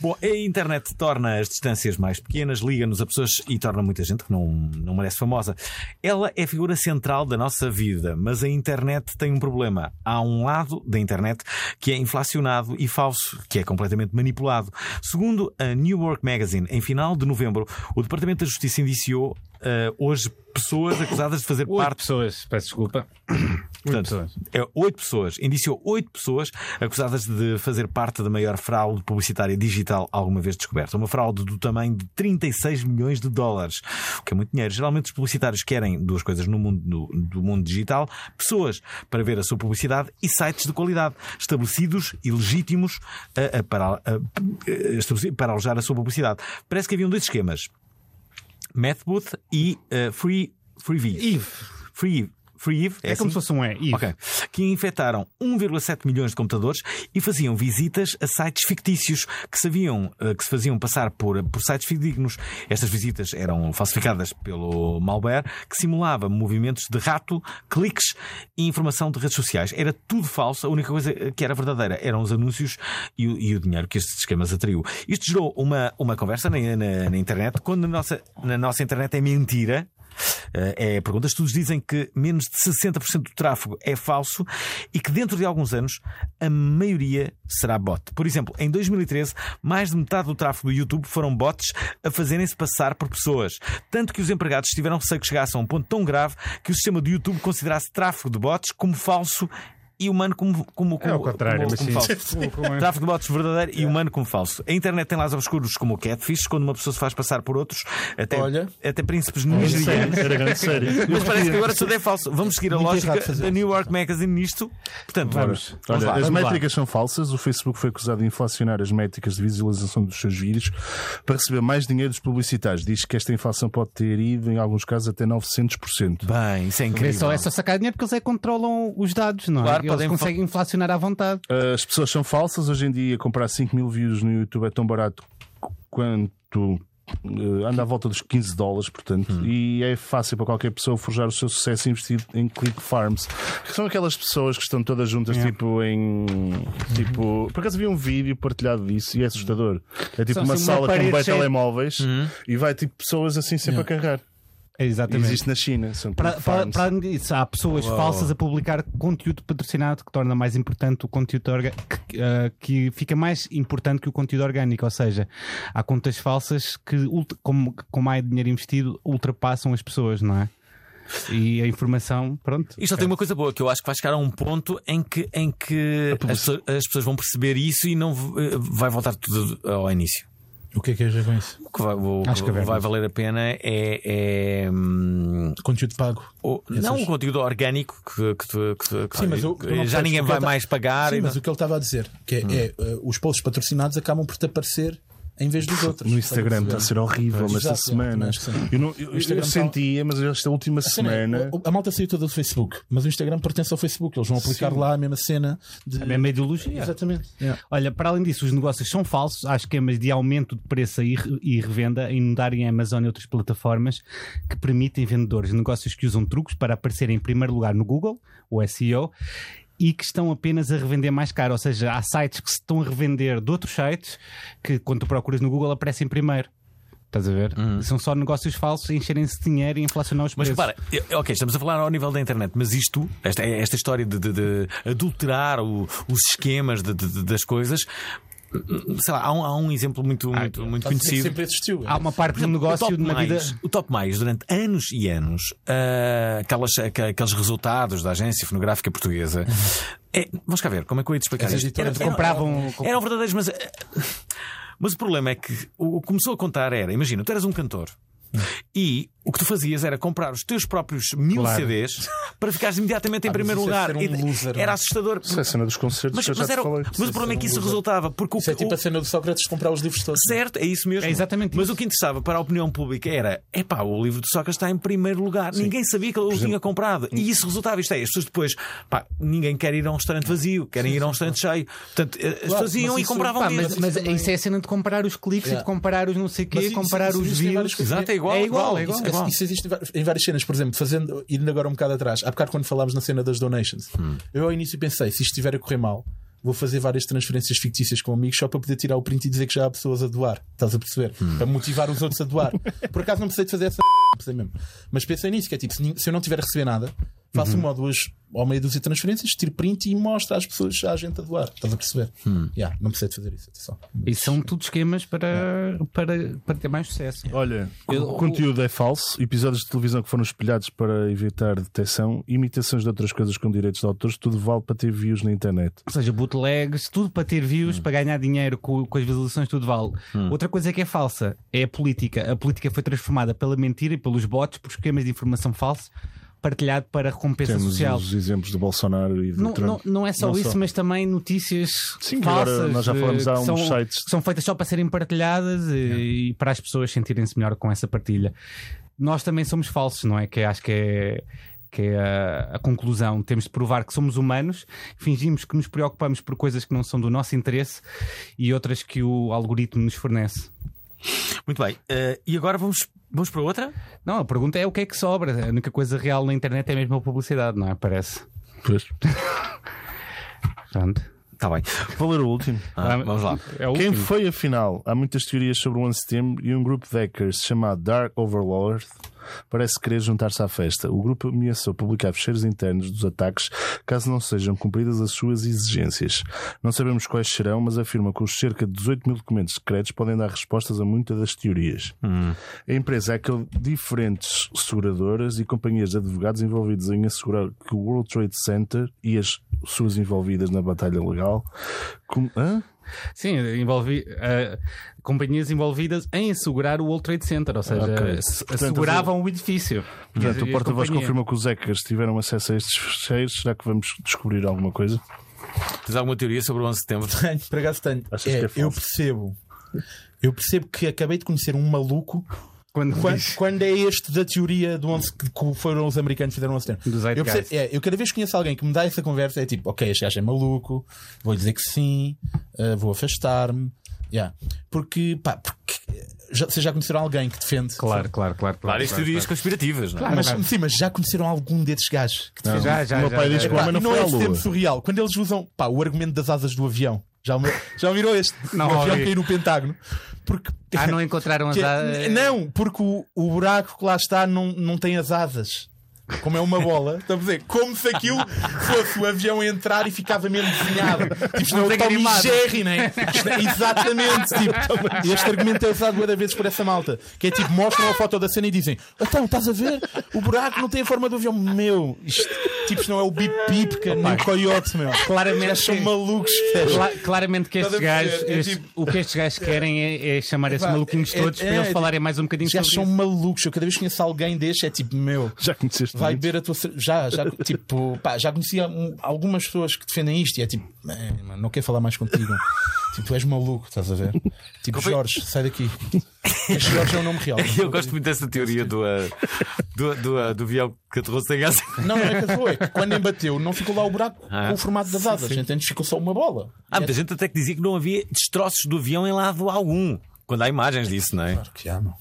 A: Bom, a internet torna as distâncias mais pequenas, liga-nos a pessoas e torna muita gente que não, não merece famosa. Ela é a figura central da nossa vida, mas a internet tem um problema. Há um lado da internet que é inflacionado e falso, que é completamente manipulado. Segundo a New York Magazine, em final de novembro, o Departamento da Justiça indiciou eh, hoje pessoas acusadas de fazer
B: Oito
A: parte
B: pessoas, peço desculpa.
A: Portanto,
B: pessoas.
A: É oito pessoas. Indiciou oito pessoas acusadas de fazer parte da maior fraude publicitária digital alguma vez descoberta. Uma fraude do tamanho de 36 milhões de dólares, o que é muito dinheiro. Geralmente os publicitários querem duas coisas no mundo do, do mundo digital: pessoas para ver a sua publicidade e sites de qualidade, estabelecidos e legítimos a- a- para, a- para alojar a sua publicidade. Parece que haviam dois esquemas. Mathbooth e uh, Free Freeview.
B: Eve.
A: Free Free Eve,
B: É, como
A: assim?
B: se fosse um E. Eve.
A: Ok. Que infectaram 1,7 milhões de computadores e faziam visitas a sites fictícios que, sabiam, eh, que se faziam passar por, por sites fidedignos. Estas visitas eram falsificadas pelo malware que simulava movimentos de rato, cliques e informação de redes sociais. Era tudo falso. A única coisa que era verdadeira eram os anúncios e o, e o dinheiro que estes esquemas atraiu. Isto gerou uma, uma conversa na, na- na internet. Quando na nossa, na nossa internet é mentira, eh, É, perguntas. Estudos dizem que menos de 60% do tráfego é falso e que dentro de alguns anos a maioria será bot. Por exemplo, em 2013, mais de metade do tráfego do YouTube foram bots a fazerem-se passar por pessoas. Tanto que os empregados tiveram receio que chegasse a um ponto tão grave que o sistema do YouTube considerasse tráfego de bots como falso e humano como, como, como,
B: É o contrário,
A: como,
B: mas
A: como
B: sim.
A: falso. Tráfego de bots verdadeiro e humano como falso. A internet tem lados obscuros como o catfish, quando uma pessoa se faz passar por outros, até,
D: Olha.
A: até príncipes nigerianos.
C: Era grande sério.
A: Mas parece que agora tudo é falso. Vamos seguir a
D: Muito
A: lógica da. New York Magazine nisto. Portanto,
B: Vamos.
A: vamos
C: Olha,
A: lá.
C: as
B: vamos lá.
C: métricas são falsas. O Facebook foi acusado de inflacionar as métricas de visualização dos seus vídeos para receber mais dinheiro dos publicitários. Diz que esta inflação pode ter ido, em alguns casos, até 900%.
A: Bem, isso é incrível.
B: só essa sacar dinheiro porque eles é que controlam os dados, não é?
A: Claro, podem
B: conseguem inflacionar à vontade.
C: As pessoas são falsas. Hoje em dia, comprar 5 mil views no YouTube é tão barato quanto. eh, anda à volta dos 15 dólares, portanto, e é fácil para qualquer pessoa forjar o seu sucesso e investir em click farms. Que são aquelas pessoas que estão todas juntas, tipo em. Tipo, por acaso vi um vídeo partilhado disso e é assustador. É tipo
B: São
C: uma
B: assim uma
C: sala com bem telemóveis e vai tipo pessoas assim sempre a carregar.
B: Exatamente.
C: Existe na China. São
B: Para, para, para além disso, há pessoas falsas a publicar conteúdo patrocinado que torna mais importante o conteúdo orga- que, eh, que fica mais importante que o conteúdo orgânico. Ou seja, há contas falsas que, como, com mais dinheiro investido, ultrapassam as pessoas, não é? E a informação, pronto.
A: Isto só tem uma coisa boa, que eu acho que vai chegar a um ponto em que, em que as, pessoas, as pessoas vão perceber isso e não v- vai voltar tudo ao início.
D: O que é que é já com isso?
A: O que vai, o
B: Acho
A: que vai valer a pena é. é, hum,
D: Conteúdo pago.
A: o- não o conteúdo orgânico que, que, tu- que, que-
D: Sim, mas o-
A: já ninguém vai
D: tá-
A: mais pagar.
D: Sim, mas
A: não-
D: o que ele estava a dizer, que é, é, uh, os posts patrocinados acabam por te aparecer em vez dos outros.
C: No Instagram está a ser horrível
D: Exato,
C: nesta
D: é,
C: semana.
D: sim.
C: Eu, não, eu, eu
D: está-
C: sentia, mas esta última
D: A cena é,
C: semana.
D: o- a malta saiu toda do Facebook, mas o Instagram pertence ao Facebook. Eles vão aplicar lá a mesma cena de.
B: A mesma ideologia.
D: Exatamente. Yeah.
B: Olha, para além disso, os negócios são falsos. Há esquemas de aumento de preço e e revenda a inundarem a Amazon e outras plataformas que permitem vendedores negócios que usam truques para aparecerem em primeiro lugar no Google, o SEO, e que estão apenas a revender mais caro. Ou seja, há sites que se estão a revender de outros sites que, quando tu procuras no Google, aparecem primeiro. Estás a ver? São só negócios falsos encherem-se de dinheiro e inflacionar os
A: Mas
B: preços.
A: repara, eu- ok, estamos a falar ao nível da internet, mas isto, esta, esta história de, de- de adulterar o- os esquemas de- das coisas, sei lá, há um, há um exemplo muito, muito, muito
D: Está a dizer que
A: conhecido.
D: Sempre existiu.
B: Há uma parte do negócio
A: o top,
B: na
A: mais,
B: vida.
A: o top mais, durante anos e anos, ah, aquelas, aqueles resultados da agência fonográfica portuguesa. É, vamos cá ver, como é que eu ia te explicar isto? Eram-
B: compravam-
A: Eram verdadeiros, mas. Mas o problema é que o o que começou a contar era: imagina, tu eras um cantor. E o que tu fazias era comprar os teus próprios mil
B: Claro.
A: CDs para ficares imediatamente em
D: Ah,
A: primeiro
D: é
A: lugar.
D: ser um loser,
A: era
D: é?
A: assustador.
C: Isso é a cena dos concertos
A: Mas,
C: que eu já
A: mas
C: te
A: era,
C: falei.
A: mas o problema é que isso resultava. Porque o,
D: Isso é tipo
A: o-
D: a cena do Sócrates de comprar os livros todos.
A: Certo, é isso mesmo.
B: É exatamente
A: Mas
B: isso.
A: o que interessava para a opinião pública era: epá, o livro de Sócrates está em primeiro lugar. Ninguém sabia que ele o tinha comprado. E isso resultava. Isto é, as pessoas depois, pá, ninguém quer ir a um restaurante vazio, querem ir a um restaurante cheio. Portanto, eh, as pessoas iam e compravam
B: Pá,
A: mesmo.
B: mas, mas isso é a cena de comparar os cliques e de comparar os não sei o quê, comparar os views.
D: coisas.
A: Exato, é igual.
B: É igual, é
A: igual.
D: Isso, isso existe em várias cenas, por exemplo, fazendo, indo agora um bocado atrás, há bocado quando falámos na cena das donations,
A: Hum.
D: eu ao início pensei, se isto estiver a correr mal, vou fazer várias transferências fictícias com amigos só para poder tirar o print e dizer que já há pessoas a doar. Estás a perceber? Para motivar os outros a doar. Por acaso não precisei de fazer essa não precisei mesmo. Mas pensei nisso, que é tipo, se eu não tiver a receber nada, faço uma ou duas ou meia dúzia de transferências, tiro print e mostro às pessoas a gente a doar. Estás a perceber? Yeah, não precisei de fazer isso, atenção.
B: E são tudo esquemas para, para, para ter mais sucesso.
C: Olha, o conteúdo é falso, episódios de televisão que foram espelhados para evitar detecção, imitações de outras coisas com direitos de autores, tudo vale para ter views na internet.
B: Ou seja, bootlegs, tudo para ter views, para ganhar dinheiro com, com as visualizações, tudo vale. Outra coisa que é falsa é a política. A política foi transformada pela mentira e pelos bots, por esquemas de informação falsa, partilhado para recompensa
C: Temos
B: social.
C: os exemplos do Bolsonaro e do
B: Não, não,
C: Trump.
B: não é só
C: Não
B: isso,
C: só.
B: mas também notícias
C: Sim,
B: falsas
C: nós já falamos
B: eh,
C: há
B: que
C: uns
B: são,
C: sites.
B: são feitas só para serem partilhadas e, e para as pessoas sentirem-se melhor com essa partilha. Nós também somos falsos, não é? Que acho que é que é a, a conclusão. Temos de provar que somos humanos, fingimos que nos preocupamos por coisas que não são do nosso interesse e outras que o algoritmo nos fornece.
A: Muito bem. Eh, e agora vamos, vamos para outra?
B: Não, a pergunta é o que é que sobra. A única coisa real na internet é mesmo a publicidade, não é? Parece.
C: Pois.
B: Pronto.
A: Está bem.
C: Vou ler o último.
A: Ah, vamos lá.
B: É o
C: Quem
B: último.
C: foi afinal? Há muitas teorias sobre o OneStem e um grupo de hackers chamado Dark Overlord parece querer juntar-se à festa. O grupo ameaçou publicar fecheiros internos dos ataques caso não sejam cumpridas as suas exigências. Não sabemos quais serão, mas afirma que os cerca de 18 mil documentos secretos podem dar respostas a muitas das teorias. A empresa hackeou diferentes seguradoras e companhias de advogados envolvidos em assegurar que o World Trade Center e as pessoas envolvidas na batalha legal. Com... Hã?
B: Sim, envolvi, eh, companhias envolvidas em assegurar o World Trade Center, ou seja,
C: Ok.
B: ass-
C: Portanto,
B: asseguravam o edifício.
C: Portanto, o porta-voz confirma que os hackers tiveram acesso a estes fecheiros. Será que vamos descobrir alguma coisa?
A: Tens alguma teoria sobre o 11 de setembro?
D: Tenho, por acaso tenho. É,
C: é
D: eu percebo. Eu percebo que acabei de conhecer um maluco
B: Quando
D: Quando, quando é este da teoria do 11 que que foram os americanos que fizeram o 11 de setembro? Eu, percebo- é, eu cada vez que conheço alguém que me dá essa conversa é tipo, ok, este gajo é maluco, vou dizer que sim, eh, vou afastar-me. Yeah. Porque, pá, porque já, vocês já conheceram alguém que defende.
B: Claro, claro, claro. claro
A: Várias
B: claro,
A: teorias
B: claro.
A: conspirativas, não é?
B: Claro.
D: Mas, sim, mas já conheceram algum desses gajos que defende?
B: Já, já,
C: o meu
B: já,
C: pai
B: já,
C: diz
B: já.
C: que o homem não
D: é
C: à
D: esse tempo
C: lua.
D: surreal. Quando eles usam pá, o argumento das asas do avião. Já, já ouviram este?
B: Não
D: o avião cair no Pentágono. Porque,
B: Ah, não encontraram as asas.
D: Não, porque o, o buraco que lá está não, não tem as asas. Como é uma bola, estás a dizer? Como se aquilo fosse o avião entrar e ficava mesmo desenhado. Tipo, isto não é o Tommy. Jerry, né? É- exatamente. Tipo, este argumento é usado muitas vezes por essa malta. Que é tipo, mostram a foto da cena e dizem: Então, estás a ver? O buraco não tem a forma do avião. Meu, isto, tipo, isto não é o bip bip, que nem o coiote, meu.
B: Claramente
D: Eles são
B: que-
D: malucos?
B: Cla- claramente que estes gajos?
D: É
B: estes-
D: tipo-
B: o que estes gajos querem é, é chamar esses maluquinhos
D: é-
B: todos
D: é-
B: para eles
D: é-
B: falarem mais um bocadinho
D: Os gajos são
B: isso.
D: malucos. Eu cada vez que conheço alguém deste, é tipo, meu.
C: Já conheceste
D: Vai
C: muitos?
D: beber a tua já já tipo pá, já conhecia um- algumas pessoas que defendem isto e é tipo "É, mano, não quero falar mais contigo tipo tu és maluco estás a ver tipo
A: foi-
D: Jorge sai daqui este Jorge é o nome real
A: Eu gosto muito dessa teoria do, uh, do, do, uh, do avião que aterrou sem asa.
D: não não é que foi é que quando embateu não ficou lá o buraco
A: Ah.
D: com o formato das asas entendes ficou só uma bola
A: Há muita gente até que dizia que não havia destroços do avião em lado algum. Quando há imagens disso, não é?
D: claro que há não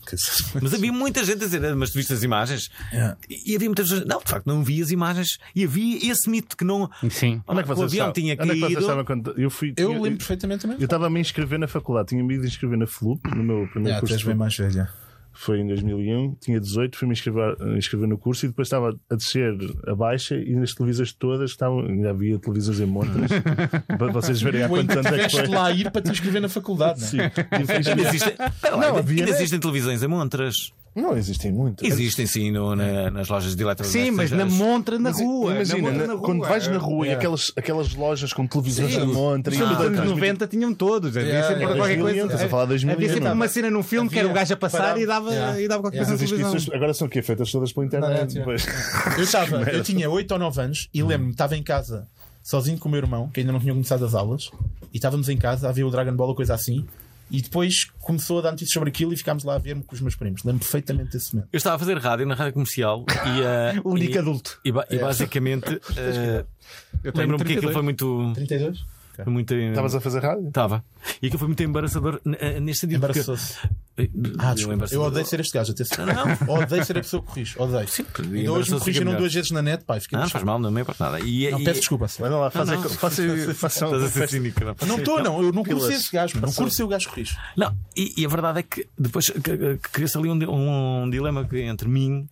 A: Mas havia muita gente a dizer, "Ah, mas tu viste as imagens?
D: É.
A: E havia muitas pessoas, não, de facto, não vi as imagens. E havia esse mito que não.
B: Sim.
C: Onde é que
A: o
C: vocês
A: avião
C: estavam?
A: tinha
C: Onde é que vocês quando eu fui?
D: eu
C: eu-
D: lembro perfeitamente também
C: Eu estava a me inscrever na faculdade, tinha-me ido inscrever na FLUP, no meu primeiro
D: Ah, tu
C: curso.
D: és
C: de
D: bem mais velha
C: Foi em 2001, tinha 18, fui-me inscrever, inscrever no curso e depois estava a descer a baixa e nas televisões todas estavam, ainda havia televisões em montras para vocês verem há quantos
D: ainda
C: anos é que foi.
D: lá a ir para te inscrever na faculdade não é?
C: Sim.
A: Existem,
C: Não, havia,
A: ainda existem televisões em montras.
C: Não existem muitas.
A: Existem sim no- na- nas lojas de eletrodomésticos.
B: Sim, mas na montra na
C: Mas
B: rua.
C: Imagina,
B: na
C: na-
B: na rua.
C: quando vais na rua e
D: É.
C: aquelas, aquelas lojas com televisões
B: Sim,
C: a montra e tudo
B: anos
C: atrás,
B: 90 tinham todos. Havia
D: Yeah,
B: sempre
D: yeah,
B: qualquer
C: 2001,
B: coisa.
C: a falar de 2001,
B: Havia sempre
C: não é?
B: uma cena num filme que era o gajo a passar
D: Parava.
B: e dava,
D: Yeah.
B: e dava qualquer
D: Yeah.
B: coisa
C: Mas
B: na
C: as agora são o quê? Feitas todas pela internet.
D: Não,
C: Pois.
D: Eu estava, eu tinha 8 ou 9 anos e lembro-me, estava em casa sozinho com o meu irmão, que ainda não tinha começado as aulas, e estávamos em casa a ver o Dragon Ball ou coisa assim, e depois começou a dar notícias sobre aquilo e ficámos lá a ver-me com os meus primos. Lembro perfeitamente desse momento.
A: Eu estava a fazer rádio na rádio comercial e. uh,
B: O único
A: e-
B: adulto.
A: E, e basicamente. uh, Lembro-me que aquilo
B: 32.
A: foi muito.
D: 32?
A: Foi muito
C: Estavas a fazer rádio?
A: Estava. E aquilo foi muito embaraçador eh, neste sentido. porque
D: Embaraçou-se. Ah, desculpa. Eu odeio ser este gajo, atenção. Não, odeio ser a pessoa que corrige. Odeio.
A: Sim, e
D: hoje me corrigiram duas vezes na net, pai. Fiquei
A: Não, não faz mal, não me importa nada. E,
D: Não,
A: e-
D: peço desculpa. Sérgio.
C: Vai lá, faça,
A: não.
C: faça,
A: não?
D: Não estou, não. Eu não
C: Pilas.
D: esse gajo. Não curso ser o gajo que corrige.
A: Não, e, e a verdade é que depois cria-se ali um, di- um dilema entre mim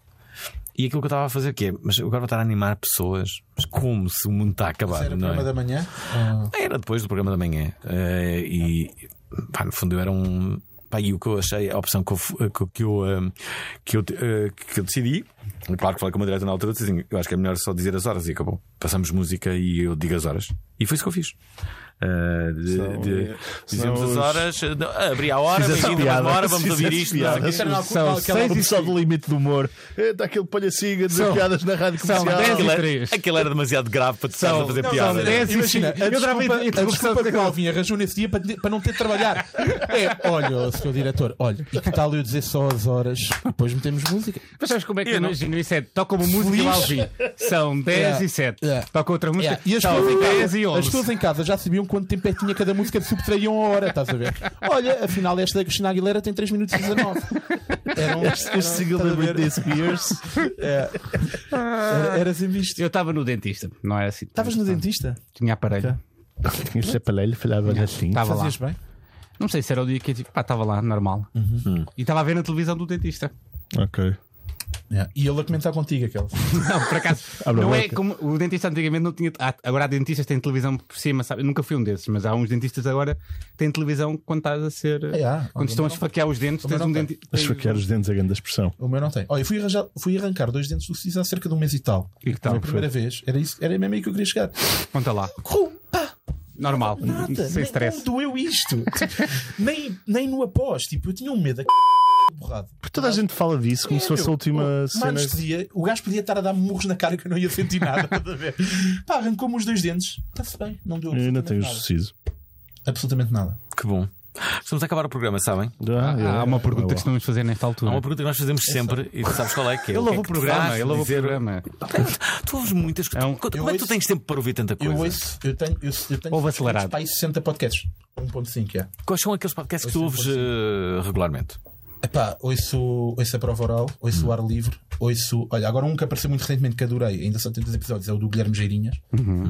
A: e aquilo que eu estava a fazer, que é, mas agora vou estar a animar pessoas, mas como se o mundo está a acabar,
D: Era o
A: não
D: programa
A: é?
D: da manhã. Ah,
A: Era depois do programa da manhã. Eh, e pá, no fundo eu era um. Pá, e o que eu achei, a opção que eu, que, eu- que eu, eh, que, eu, decidi, claro que falei com uma diretora na altura, disse assim, eu acho que é melhor só dizer as horas e acabou. Passamos música e eu digo as horas. E foi isso que eu fiz. Eh, de-
C: Senão,
A: de- dizemos as horas, eh, não, abri a hora, mais uma hora, vamos ouvir isto.
C: piada.
A: não
B: São seis e
C: pessoal do limite do humor. É, Dá aquele palhaciga de
B: São-
C: piadas na rádio
B: são
C: comercial.
B: e
A: Aquilo era-
B: três.
A: Aquilo era demasiado grave para te estar a fazer
B: não,
A: piada.
B: são dez e
D: Imagina,
B: Eu eu
D: a
B: desculpa
D: que o Alvin arranjou nesse dia para, para não ter de trabalhar. É, olha, senhor diretor, olha, e que tal eu dizer só as horas depois metemos música?
B: Mas sabes como é que eu imagino isso? É, toca uma música e lá ouvi. São 10
D: Yeah.
B: e 7.
D: Yeah.
B: Toca outra música.
D: E as
B: são
D: pessoas, em
B: 10
D: casa, as
B: 11.
D: pessoas em casa já sabiam quanto tempo é que tinha cada música de subtraíam a hora, estás a ver? Olha, afinal, esta da Cristina Aguilera tem 3 minutos e 19. Era um,
C: Este este single da? Britney Spears.
D: É. Era, era sempre isto.
B: Eu estava no dentista, não era assim.
D: Estavas no dentista?
B: Tinha aparelho.
C: Tinha esse aparelho, falava assim.
B: Estava lá.
D: Fazias bem?
B: Não sei se era o dia que eu tipo, pá, estava lá, normal.
D: Uhum.
B: E estava a ver na televisão do dentista.
C: Ok.
D: Yeah. E ele a comentar contigo, aquela.
B: Não, por acaso,
C: a
B: não é como o dentista antigamente não tinha. ah, Agora há dentistas que têm televisão por cima, sabe? Eu nunca fui um desses, mas há uns dentistas agora que têm televisão quando estás a ser.
D: Ah, yeah.
B: Quando estão a esfaquear os dentes, tens um dentista.
C: A esfaquear os dentes é grande expressão.
D: O meu não tem. Olha, eu fui, arranjar, fui arrancar dois dentes do Cis há cerca de um mês e tal.
B: E que tal?
D: Foi a primeira vez. Era, isso, era mesmo aí que eu queria chegar.
B: Conta lá.
D: Pá,
B: Normal.
D: nada.
B: Sem
D: nem,
B: stress.
D: não doeu isto. nem, nem no após. Tipo, eu tinha um medo da borrado.
C: Porque toda a gente fala disso como se fosse a última
D: Mas
C: cena.
D: o gajo podia estar a dar murros na cara que eu não ia sentir nada. Pá, arrancou-me os dois dentes. Está-se bem, não deu
C: Eu ainda tenho
D: nada. Absolutamente nada.
A: Que bom. Estamos a acabar o programa, sabem?
B: Há, há uma pergunta que
C: Ah,
B: estamos a fazer nesta
A: Há
B: altura.
A: uma pergunta que nós fazemos sempre e tu sabes qual é que é.
B: Ele
A: O que é
B: o
A: que
B: programa, ele ouve o programa.
A: Tu ouves muitas
B: É um-
A: Como
D: Eu
A: é que tu tens tempo para ouvir tanta coisa?
D: Eu ouço, eu tenho, eu, eu tenho
B: Ouve acelerado.
D: para aí 60 podcasts. 1.5, é.
A: Quais são aqueles podcasts que tu ouves eh, regularmente?
D: Epá, ouço, ouço a prova oral, ouço o ar livre, ouço. Olha, agora um que apareceu muito recentemente que adorei, ainda só tem dois episódios, é o do Guilherme Geirinhas.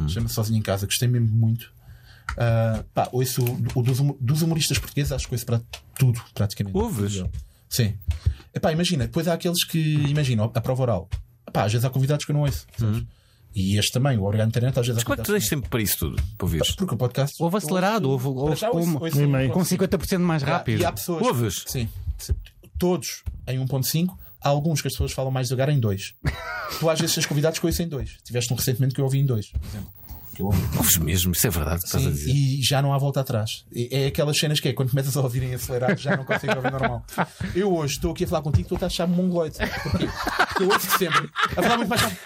D: Chama-se Sozinho em Casa, gostei mesmo muito. Ah, pá, ouço o, o dos, dos humoristas portugueses, acho que ouço para tudo, praticamente.
A: Ouves?
D: Sim. Epá, imagina, depois há aqueles que, imagina, a prova oral. Epá, às vezes há convidados que eu não ouço. sabes? E este também, o Obrigado Internet, às vezes
A: Mas
D: há
A: como é que tu tempo para isso tudo? Para ouvir?
D: Porque o podcast.
B: Ouve acelerado, ouve,
D: Para
B: ouve
D: já ouço-
B: como?
D: ouço
C: Um e-mail.
B: Com 50% mais rápido.
D: e há pessoas.
A: Ouves?
D: Sim. Todos em 1.5. Há alguns que as pessoas falam mais devagar em 2. tu às vezes tens convidados que ouço em 2. Tiveste um recentemente que eu ouvi em 2, por exemplo. Que eu ouvi.
A: Ouves mesmo, isso é verdade que estás a dizer.
D: e já não há volta atrás. É é aquelas cenas que é quando começas a ouvir em acelerado já não consegues ouvir normal. Eu hoje estou aqui a falar contigo, estou a achar-me mongoloide. Porquê? Porque eu ouço sempre a falar muito mais rápido.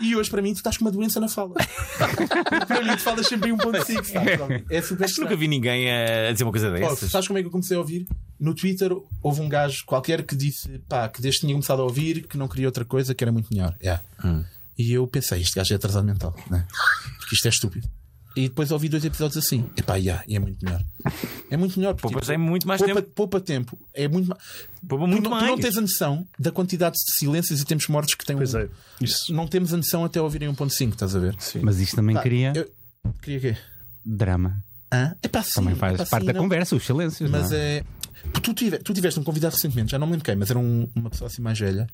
D: E hoje para mim tu estás com uma doença na fala. Porque para mim tu falas sempre em 1.5. sabes? É super
A: Acho que nunca vi ninguém a dizer uma coisa
D: Oh,
A: dessas.
D: sabes como é que eu comecei a ouvir? No Twitter houve um gajo qualquer que disse pá, que desde que tinha começado a ouvir que não queria outra coisa que era muito melhor. Yeah. E eu pensei, este gajo é atrasado mental, né? porque isto é estúpido. E depois ouvi dois episódios assim. Epá, yeah, e é muito melhor. É muito melhor. porque,
A: Poupas é muito mais
D: poupa,
A: tempo.
D: poupa tempo. É muito, ma-
A: Poupa
D: tu,
A: muito
D: não, tu
A: mais.
D: não tens a noção da quantidade de silêncios e tempos mortos que tem um.
C: Pois é. Isso.
D: Não temos a noção até ouvirem 1.5, estás a ver?
B: Mas isto também
D: Pá,
B: cria
D: eu- Queria quê?
B: drama.
D: Hã? Epá, sim,
B: Também faz
D: epá,
B: parte
D: sim,
B: da
D: não-
B: conversa, os silêncios.
D: Mas
B: não é?
D: é. Tu, tive- tu tiveste um convidado recentemente, já não me lembro quem, mas era um- uma pessoa assim mais velha.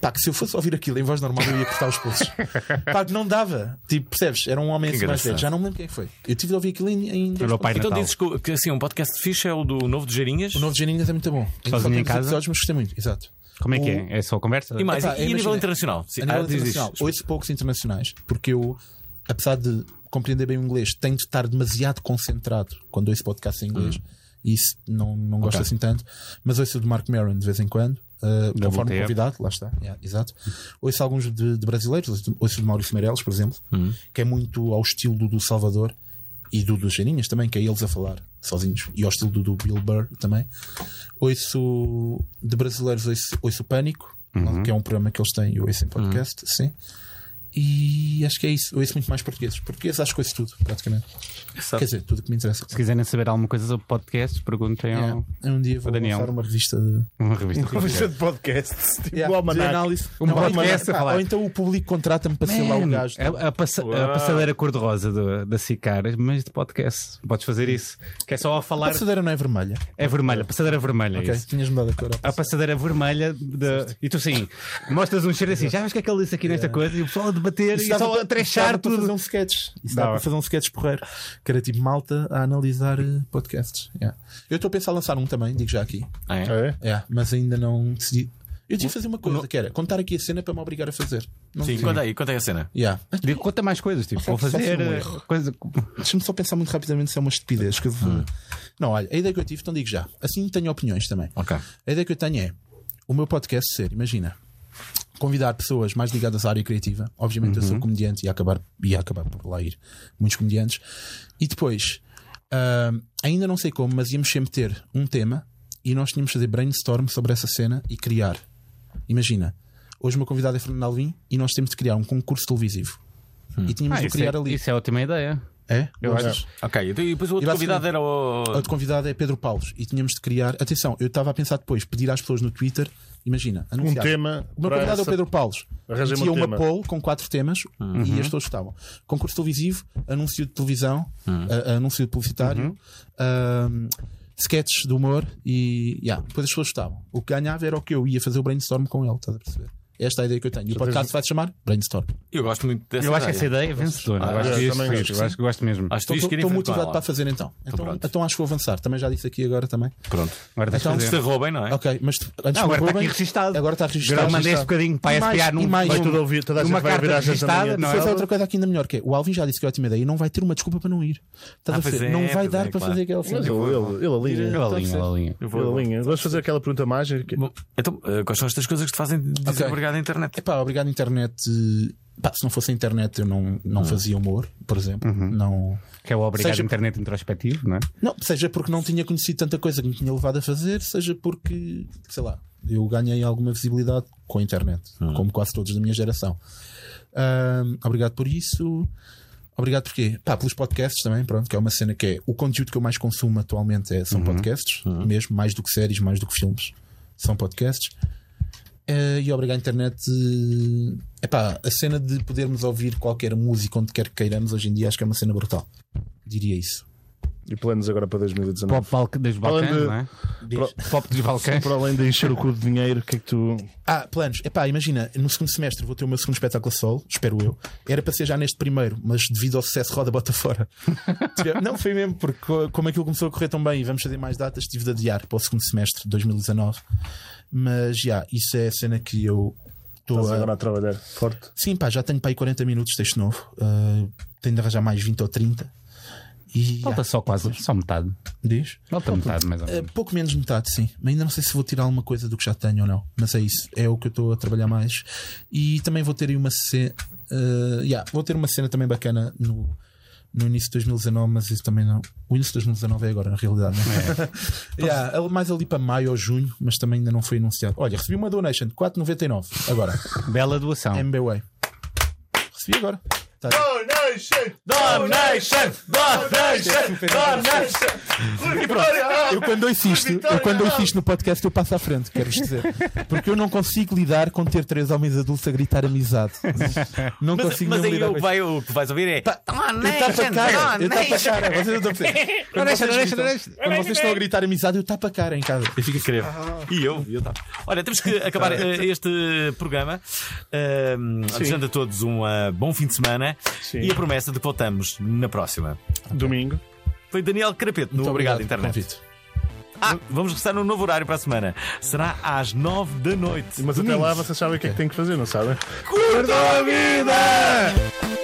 D: Pá, que se eu fosse ouvir aquilo em voz normal eu ia cortar os pulsos. Pá, que não dava. Tipo, percebes? Era um homem assim mais velho. Já não me lembro quem foi. Eu tive de ouvir aquilo em. em
B: Era o pai
A: Então dizes que, que, assim, um podcast fixe é o do novo de Geirinhas?
D: O novo de Janinhas é muito bom.
B: Sozinho em casa?
D: episódios, mas gostei muito. Exato.
B: Como é que é? É só conversa?
A: E mais,
D: Epá,
A: e a nível internacional?
D: A nível
A: Ah,
D: internacional, ouço poucos internacionais, porque eu, apesar de compreender bem o inglês, tenho de estar demasiado concentrado quando ouço podcast em inglês. E isso não, não gosto
A: Ok.
D: assim tanto. Mas ouço o de Mark Maron de vez em quando, uh, conforme
B: WTF.
D: convidado, lá está. Yeah, exato. Ouço alguns de, de brasileiros, ouço de Maurício Meirelles, por exemplo, que é muito ao estilo do, do Salvador e do dos Janinhas também, que é eles a falar sozinhos, e ao estilo do, do Bill Burr também. Ouço de brasileiros, ouço, ouço o Pânico, que é um programa que eles têm, eu ouço em podcast, sim. E acho que é isso. Eu ouço muito mais portugueses. Portugueses acho que ouço tudo, praticamente. Quer dizer, tudo o que me interessa.
B: Se quiserem saber alguma coisa sobre podcasts, perguntem
D: Yeah.
B: ao
D: Eu Um dia vou
B: Daniel.
D: lançar uma revista de,
B: uma revista.
C: Uma revista de podcasts, tipo
D: Yeah, de análise.
B: Um
D: Não,
B: podcast a falar.
D: Ou então o público contrata-me para ser lá o
B: Man,
D: gajo.
B: a, a passa- a passadeira cor-de-rosa da Sicar, mas de podcast. Podes fazer isso. Que é só a
D: A
B: falar.
D: passadeira não é vermelha.
B: É vermelha, passadeira vermelha. é
D: Ok,
B: isso.
D: tinhas mudado a cor.
B: A passadeira vermelha de... e tu assim mostras um cheiro assim, já vês o que é que ele disse aqui nesta coisa e o pessoal a debater e
D: dava
B: só
D: para-
B: a trechar
D: dava para fazer
B: tudo.
D: um sketch. Isso
B: Dava.
D: dá para fazer um sketch porreiro. Que era tipo malta a analisar eh, podcasts. Yeah. Eu estou a pensar em lançar um também, digo já aqui.
A: Ah, é?
C: É?
D: Mas ainda não decidi. Eu tive que fazer uma coisa, que era contar aqui a cena para me obrigar a fazer. Não
A: Sim, conta aí, conta aí a cena.
D: Yeah.
B: Digo, conta mais coisas, tipo, vou fazer
D: um
B: eh,
D: erro.
B: coisa.
D: Deixa-me só pensar muito rapidamente se é uma estupidez. Que eu vou- Não, olha, a ideia que eu tive, então digo já. Assim tenho opiniões também.
A: Ok.
D: A ideia que eu tenho é o meu podcast ser, imagina, convidar pessoas mais ligadas à área criativa. Obviamente eu sou comediante e ia acabar, ia acabar por lá ir muitos comediantes. E depois, ah, ainda não sei como, mas íamos sempre ter um tema e nós tínhamos de fazer brainstorm sobre essa cena e criar. Imagina, hoje o meu convidado é Fernando Alvim e nós temos de criar um concurso televisivo. E tínhamos
B: Ah,
D: de criar
B: é,
D: ali.
B: isso é ótima ideia.
D: É?
B: Eu acho.
A: Ok, e depois o outro convidado era o.
D: Outro convidado é Pedro Paulos e tínhamos de criar. Atenção, eu estava a pensar depois, pedir às pessoas no Twitter, imagina,
C: Um
D: anunciar.
C: tema.
D: O meu convidado é o
C: essa-
D: Pedro Paulos. Tinha
C: um
D: uma poll com quatro temas e as pessoas estavam. Concurso televisivo, anúncio de televisão, a- anúncio publicitário, ahm, sketches de humor e yeah, depois as pessoas estavam. O que ganhava era o que eu ia fazer o brainstorm com ele, estás a perceber? Esta é a ideia que eu tenho. E o podcast vai se chamar Brainstorm.
A: Eu gosto muito dessa
B: Eu acho que
A: ideia.
B: essa ideia é vencedora.
A: Ah,
B: eu acho
C: eu
B: isso
C: também que
B: eu acho que gosto mesmo.
A: Acho que
D: Estou motivado
A: ela.
D: para fazer então. Então, então acho que vou avançar. Também já disse aqui agora também.
A: Pronto.
B: Agora
D: Então,
A: Se te roubem, não é?
D: Ok, mas antes
B: Não, agora está aqui registado.
D: Agora está registado.
B: Agora mandei este bocadinho para
D: E mais-
B: espiar num.
D: e mais
C: Vai
D: um-
C: tudo ouvir, toda a gente
B: Uma
C: vai
B: carta
C: ouvir
B: registada, é?
D: Depois há outra coisa aqui ainda melhor que é o Alvin já disse que é ótima ideia e não vai ter uma desculpa para não ir. Estás
A: Ah,
D: a ver?
A: é,
D: não vai dar
A: é,
D: para fazer aquela cena.
C: ele, alinha.
B: Ele alinha.
C: Vamos fazer aquela pergunta mágica.
A: Então, eh, quais são estas coisas que te fazem dizer
D: Ok.
A: Obrigado à internet?
D: Epá, obrigado internet. eh, Pá, se não fosse a internet eu não, não fazia humor, por exemplo. Não,
B: Que é o obrigado
D: Seja-
B: internet introspectivo, não é?
D: não, seja porque não tinha conhecido tanta coisa que me tinha levado a fazer, seja porque, sei lá, eu ganhei alguma visibilidade com a internet, como quase todos da minha geração. Ahm, obrigado por isso. Obrigado porquê? Pá, pelos podcasts também, pronto, que é uma cena que é o conteúdo que eu mais consumo atualmente é, são podcasts, mesmo, mais do que séries, mais do que filmes, são podcasts. Eh, e obrigado à internet. É pá, a cena de podermos ouvir qualquer música onde quer que queiramos hoje em dia acho que é uma cena brutal. Diria isso.
C: E planos agora para 2019.
B: Pop Balc- dos Balcãs,
C: de-
B: não é? Pop dos Balcãs.
C: Para além de encher o cu de dinheiro, o que é que tu.
D: Ah, planos. Epá, imagina, no segundo semestre vou ter o meu segundo espetáculo solo, espero eu. Era para ser já neste primeiro, mas devido ao sucesso roda bota fora. Tive- Não, foi mesmo, porque co- como aquilo começou a correr tão bem e vamos fazer mais datas, tive de adiar para o segundo semestre de 2019. Mas já, isso é a cena que eu estou a.
C: agora a trabalhar forte.
D: Sim, pá, já tenho para aí 40 minutos de texto novo. Ah, tenho de arranjar mais 20 ou 30. E
B: Falta só quase, só metade.
D: diz?
B: Falta metade, mais ou
D: Uh,
B: menos.
D: pouco menos de metade, sim. Mas ainda não sei se vou tirar alguma coisa do que já tenho ou não. Mas é isso. É o que eu estou a trabalhar mais. E também vou ter aí uma cena. yeah, vou ter uma cena também bacana no, no início de 2019, mas isso também não. O início de 2019 é agora, na realidade. Não é? yeah, ali- mais ali para maio ou junho, mas também ainda não foi anunciado. Olha, recebi uma donation de 4,99 agora.
B: Bela doação.
D: MBWay. Recebi agora. Tá aqui.
A: Donation! Donation!
D: E pronto, eu quando ouço isto, eu quando ouço isto no podcast, eu passo à frente, quero dizer. Porque eu não consigo lidar com ter três homens adultos a gritar amizade. Não
A: Mas,
D: consigo
A: mas aí
D: lidar com
A: que,
D: isto.
A: vai, o que vais ouvir é.
D: Eu tapo a cara, eu tapo a cara, vocês não estão a perceber. Quando vocês gritam-. Quando vocês estão a gritar amizade, eu tapo a cara em casa.
A: Eu fico a querer. E eu, eu tava. Olha, temos que acabar eh, este programa. Ahm, desejando a todos um ah, bom fim de semana
C: Sim.
A: e a promessa de que voltamos na próxima.
C: Domingo.
A: Foi Daniel Carapeto no
D: Muito
A: Obrigado
D: obrigado
A: Internet.
D: convite.
A: Ah, vamos regressar no novo horário para a semana. Será às nove da noite.
C: Mas até lá vocês sabem o que é que têm que fazer, não sabem?
A: Curtam a vida!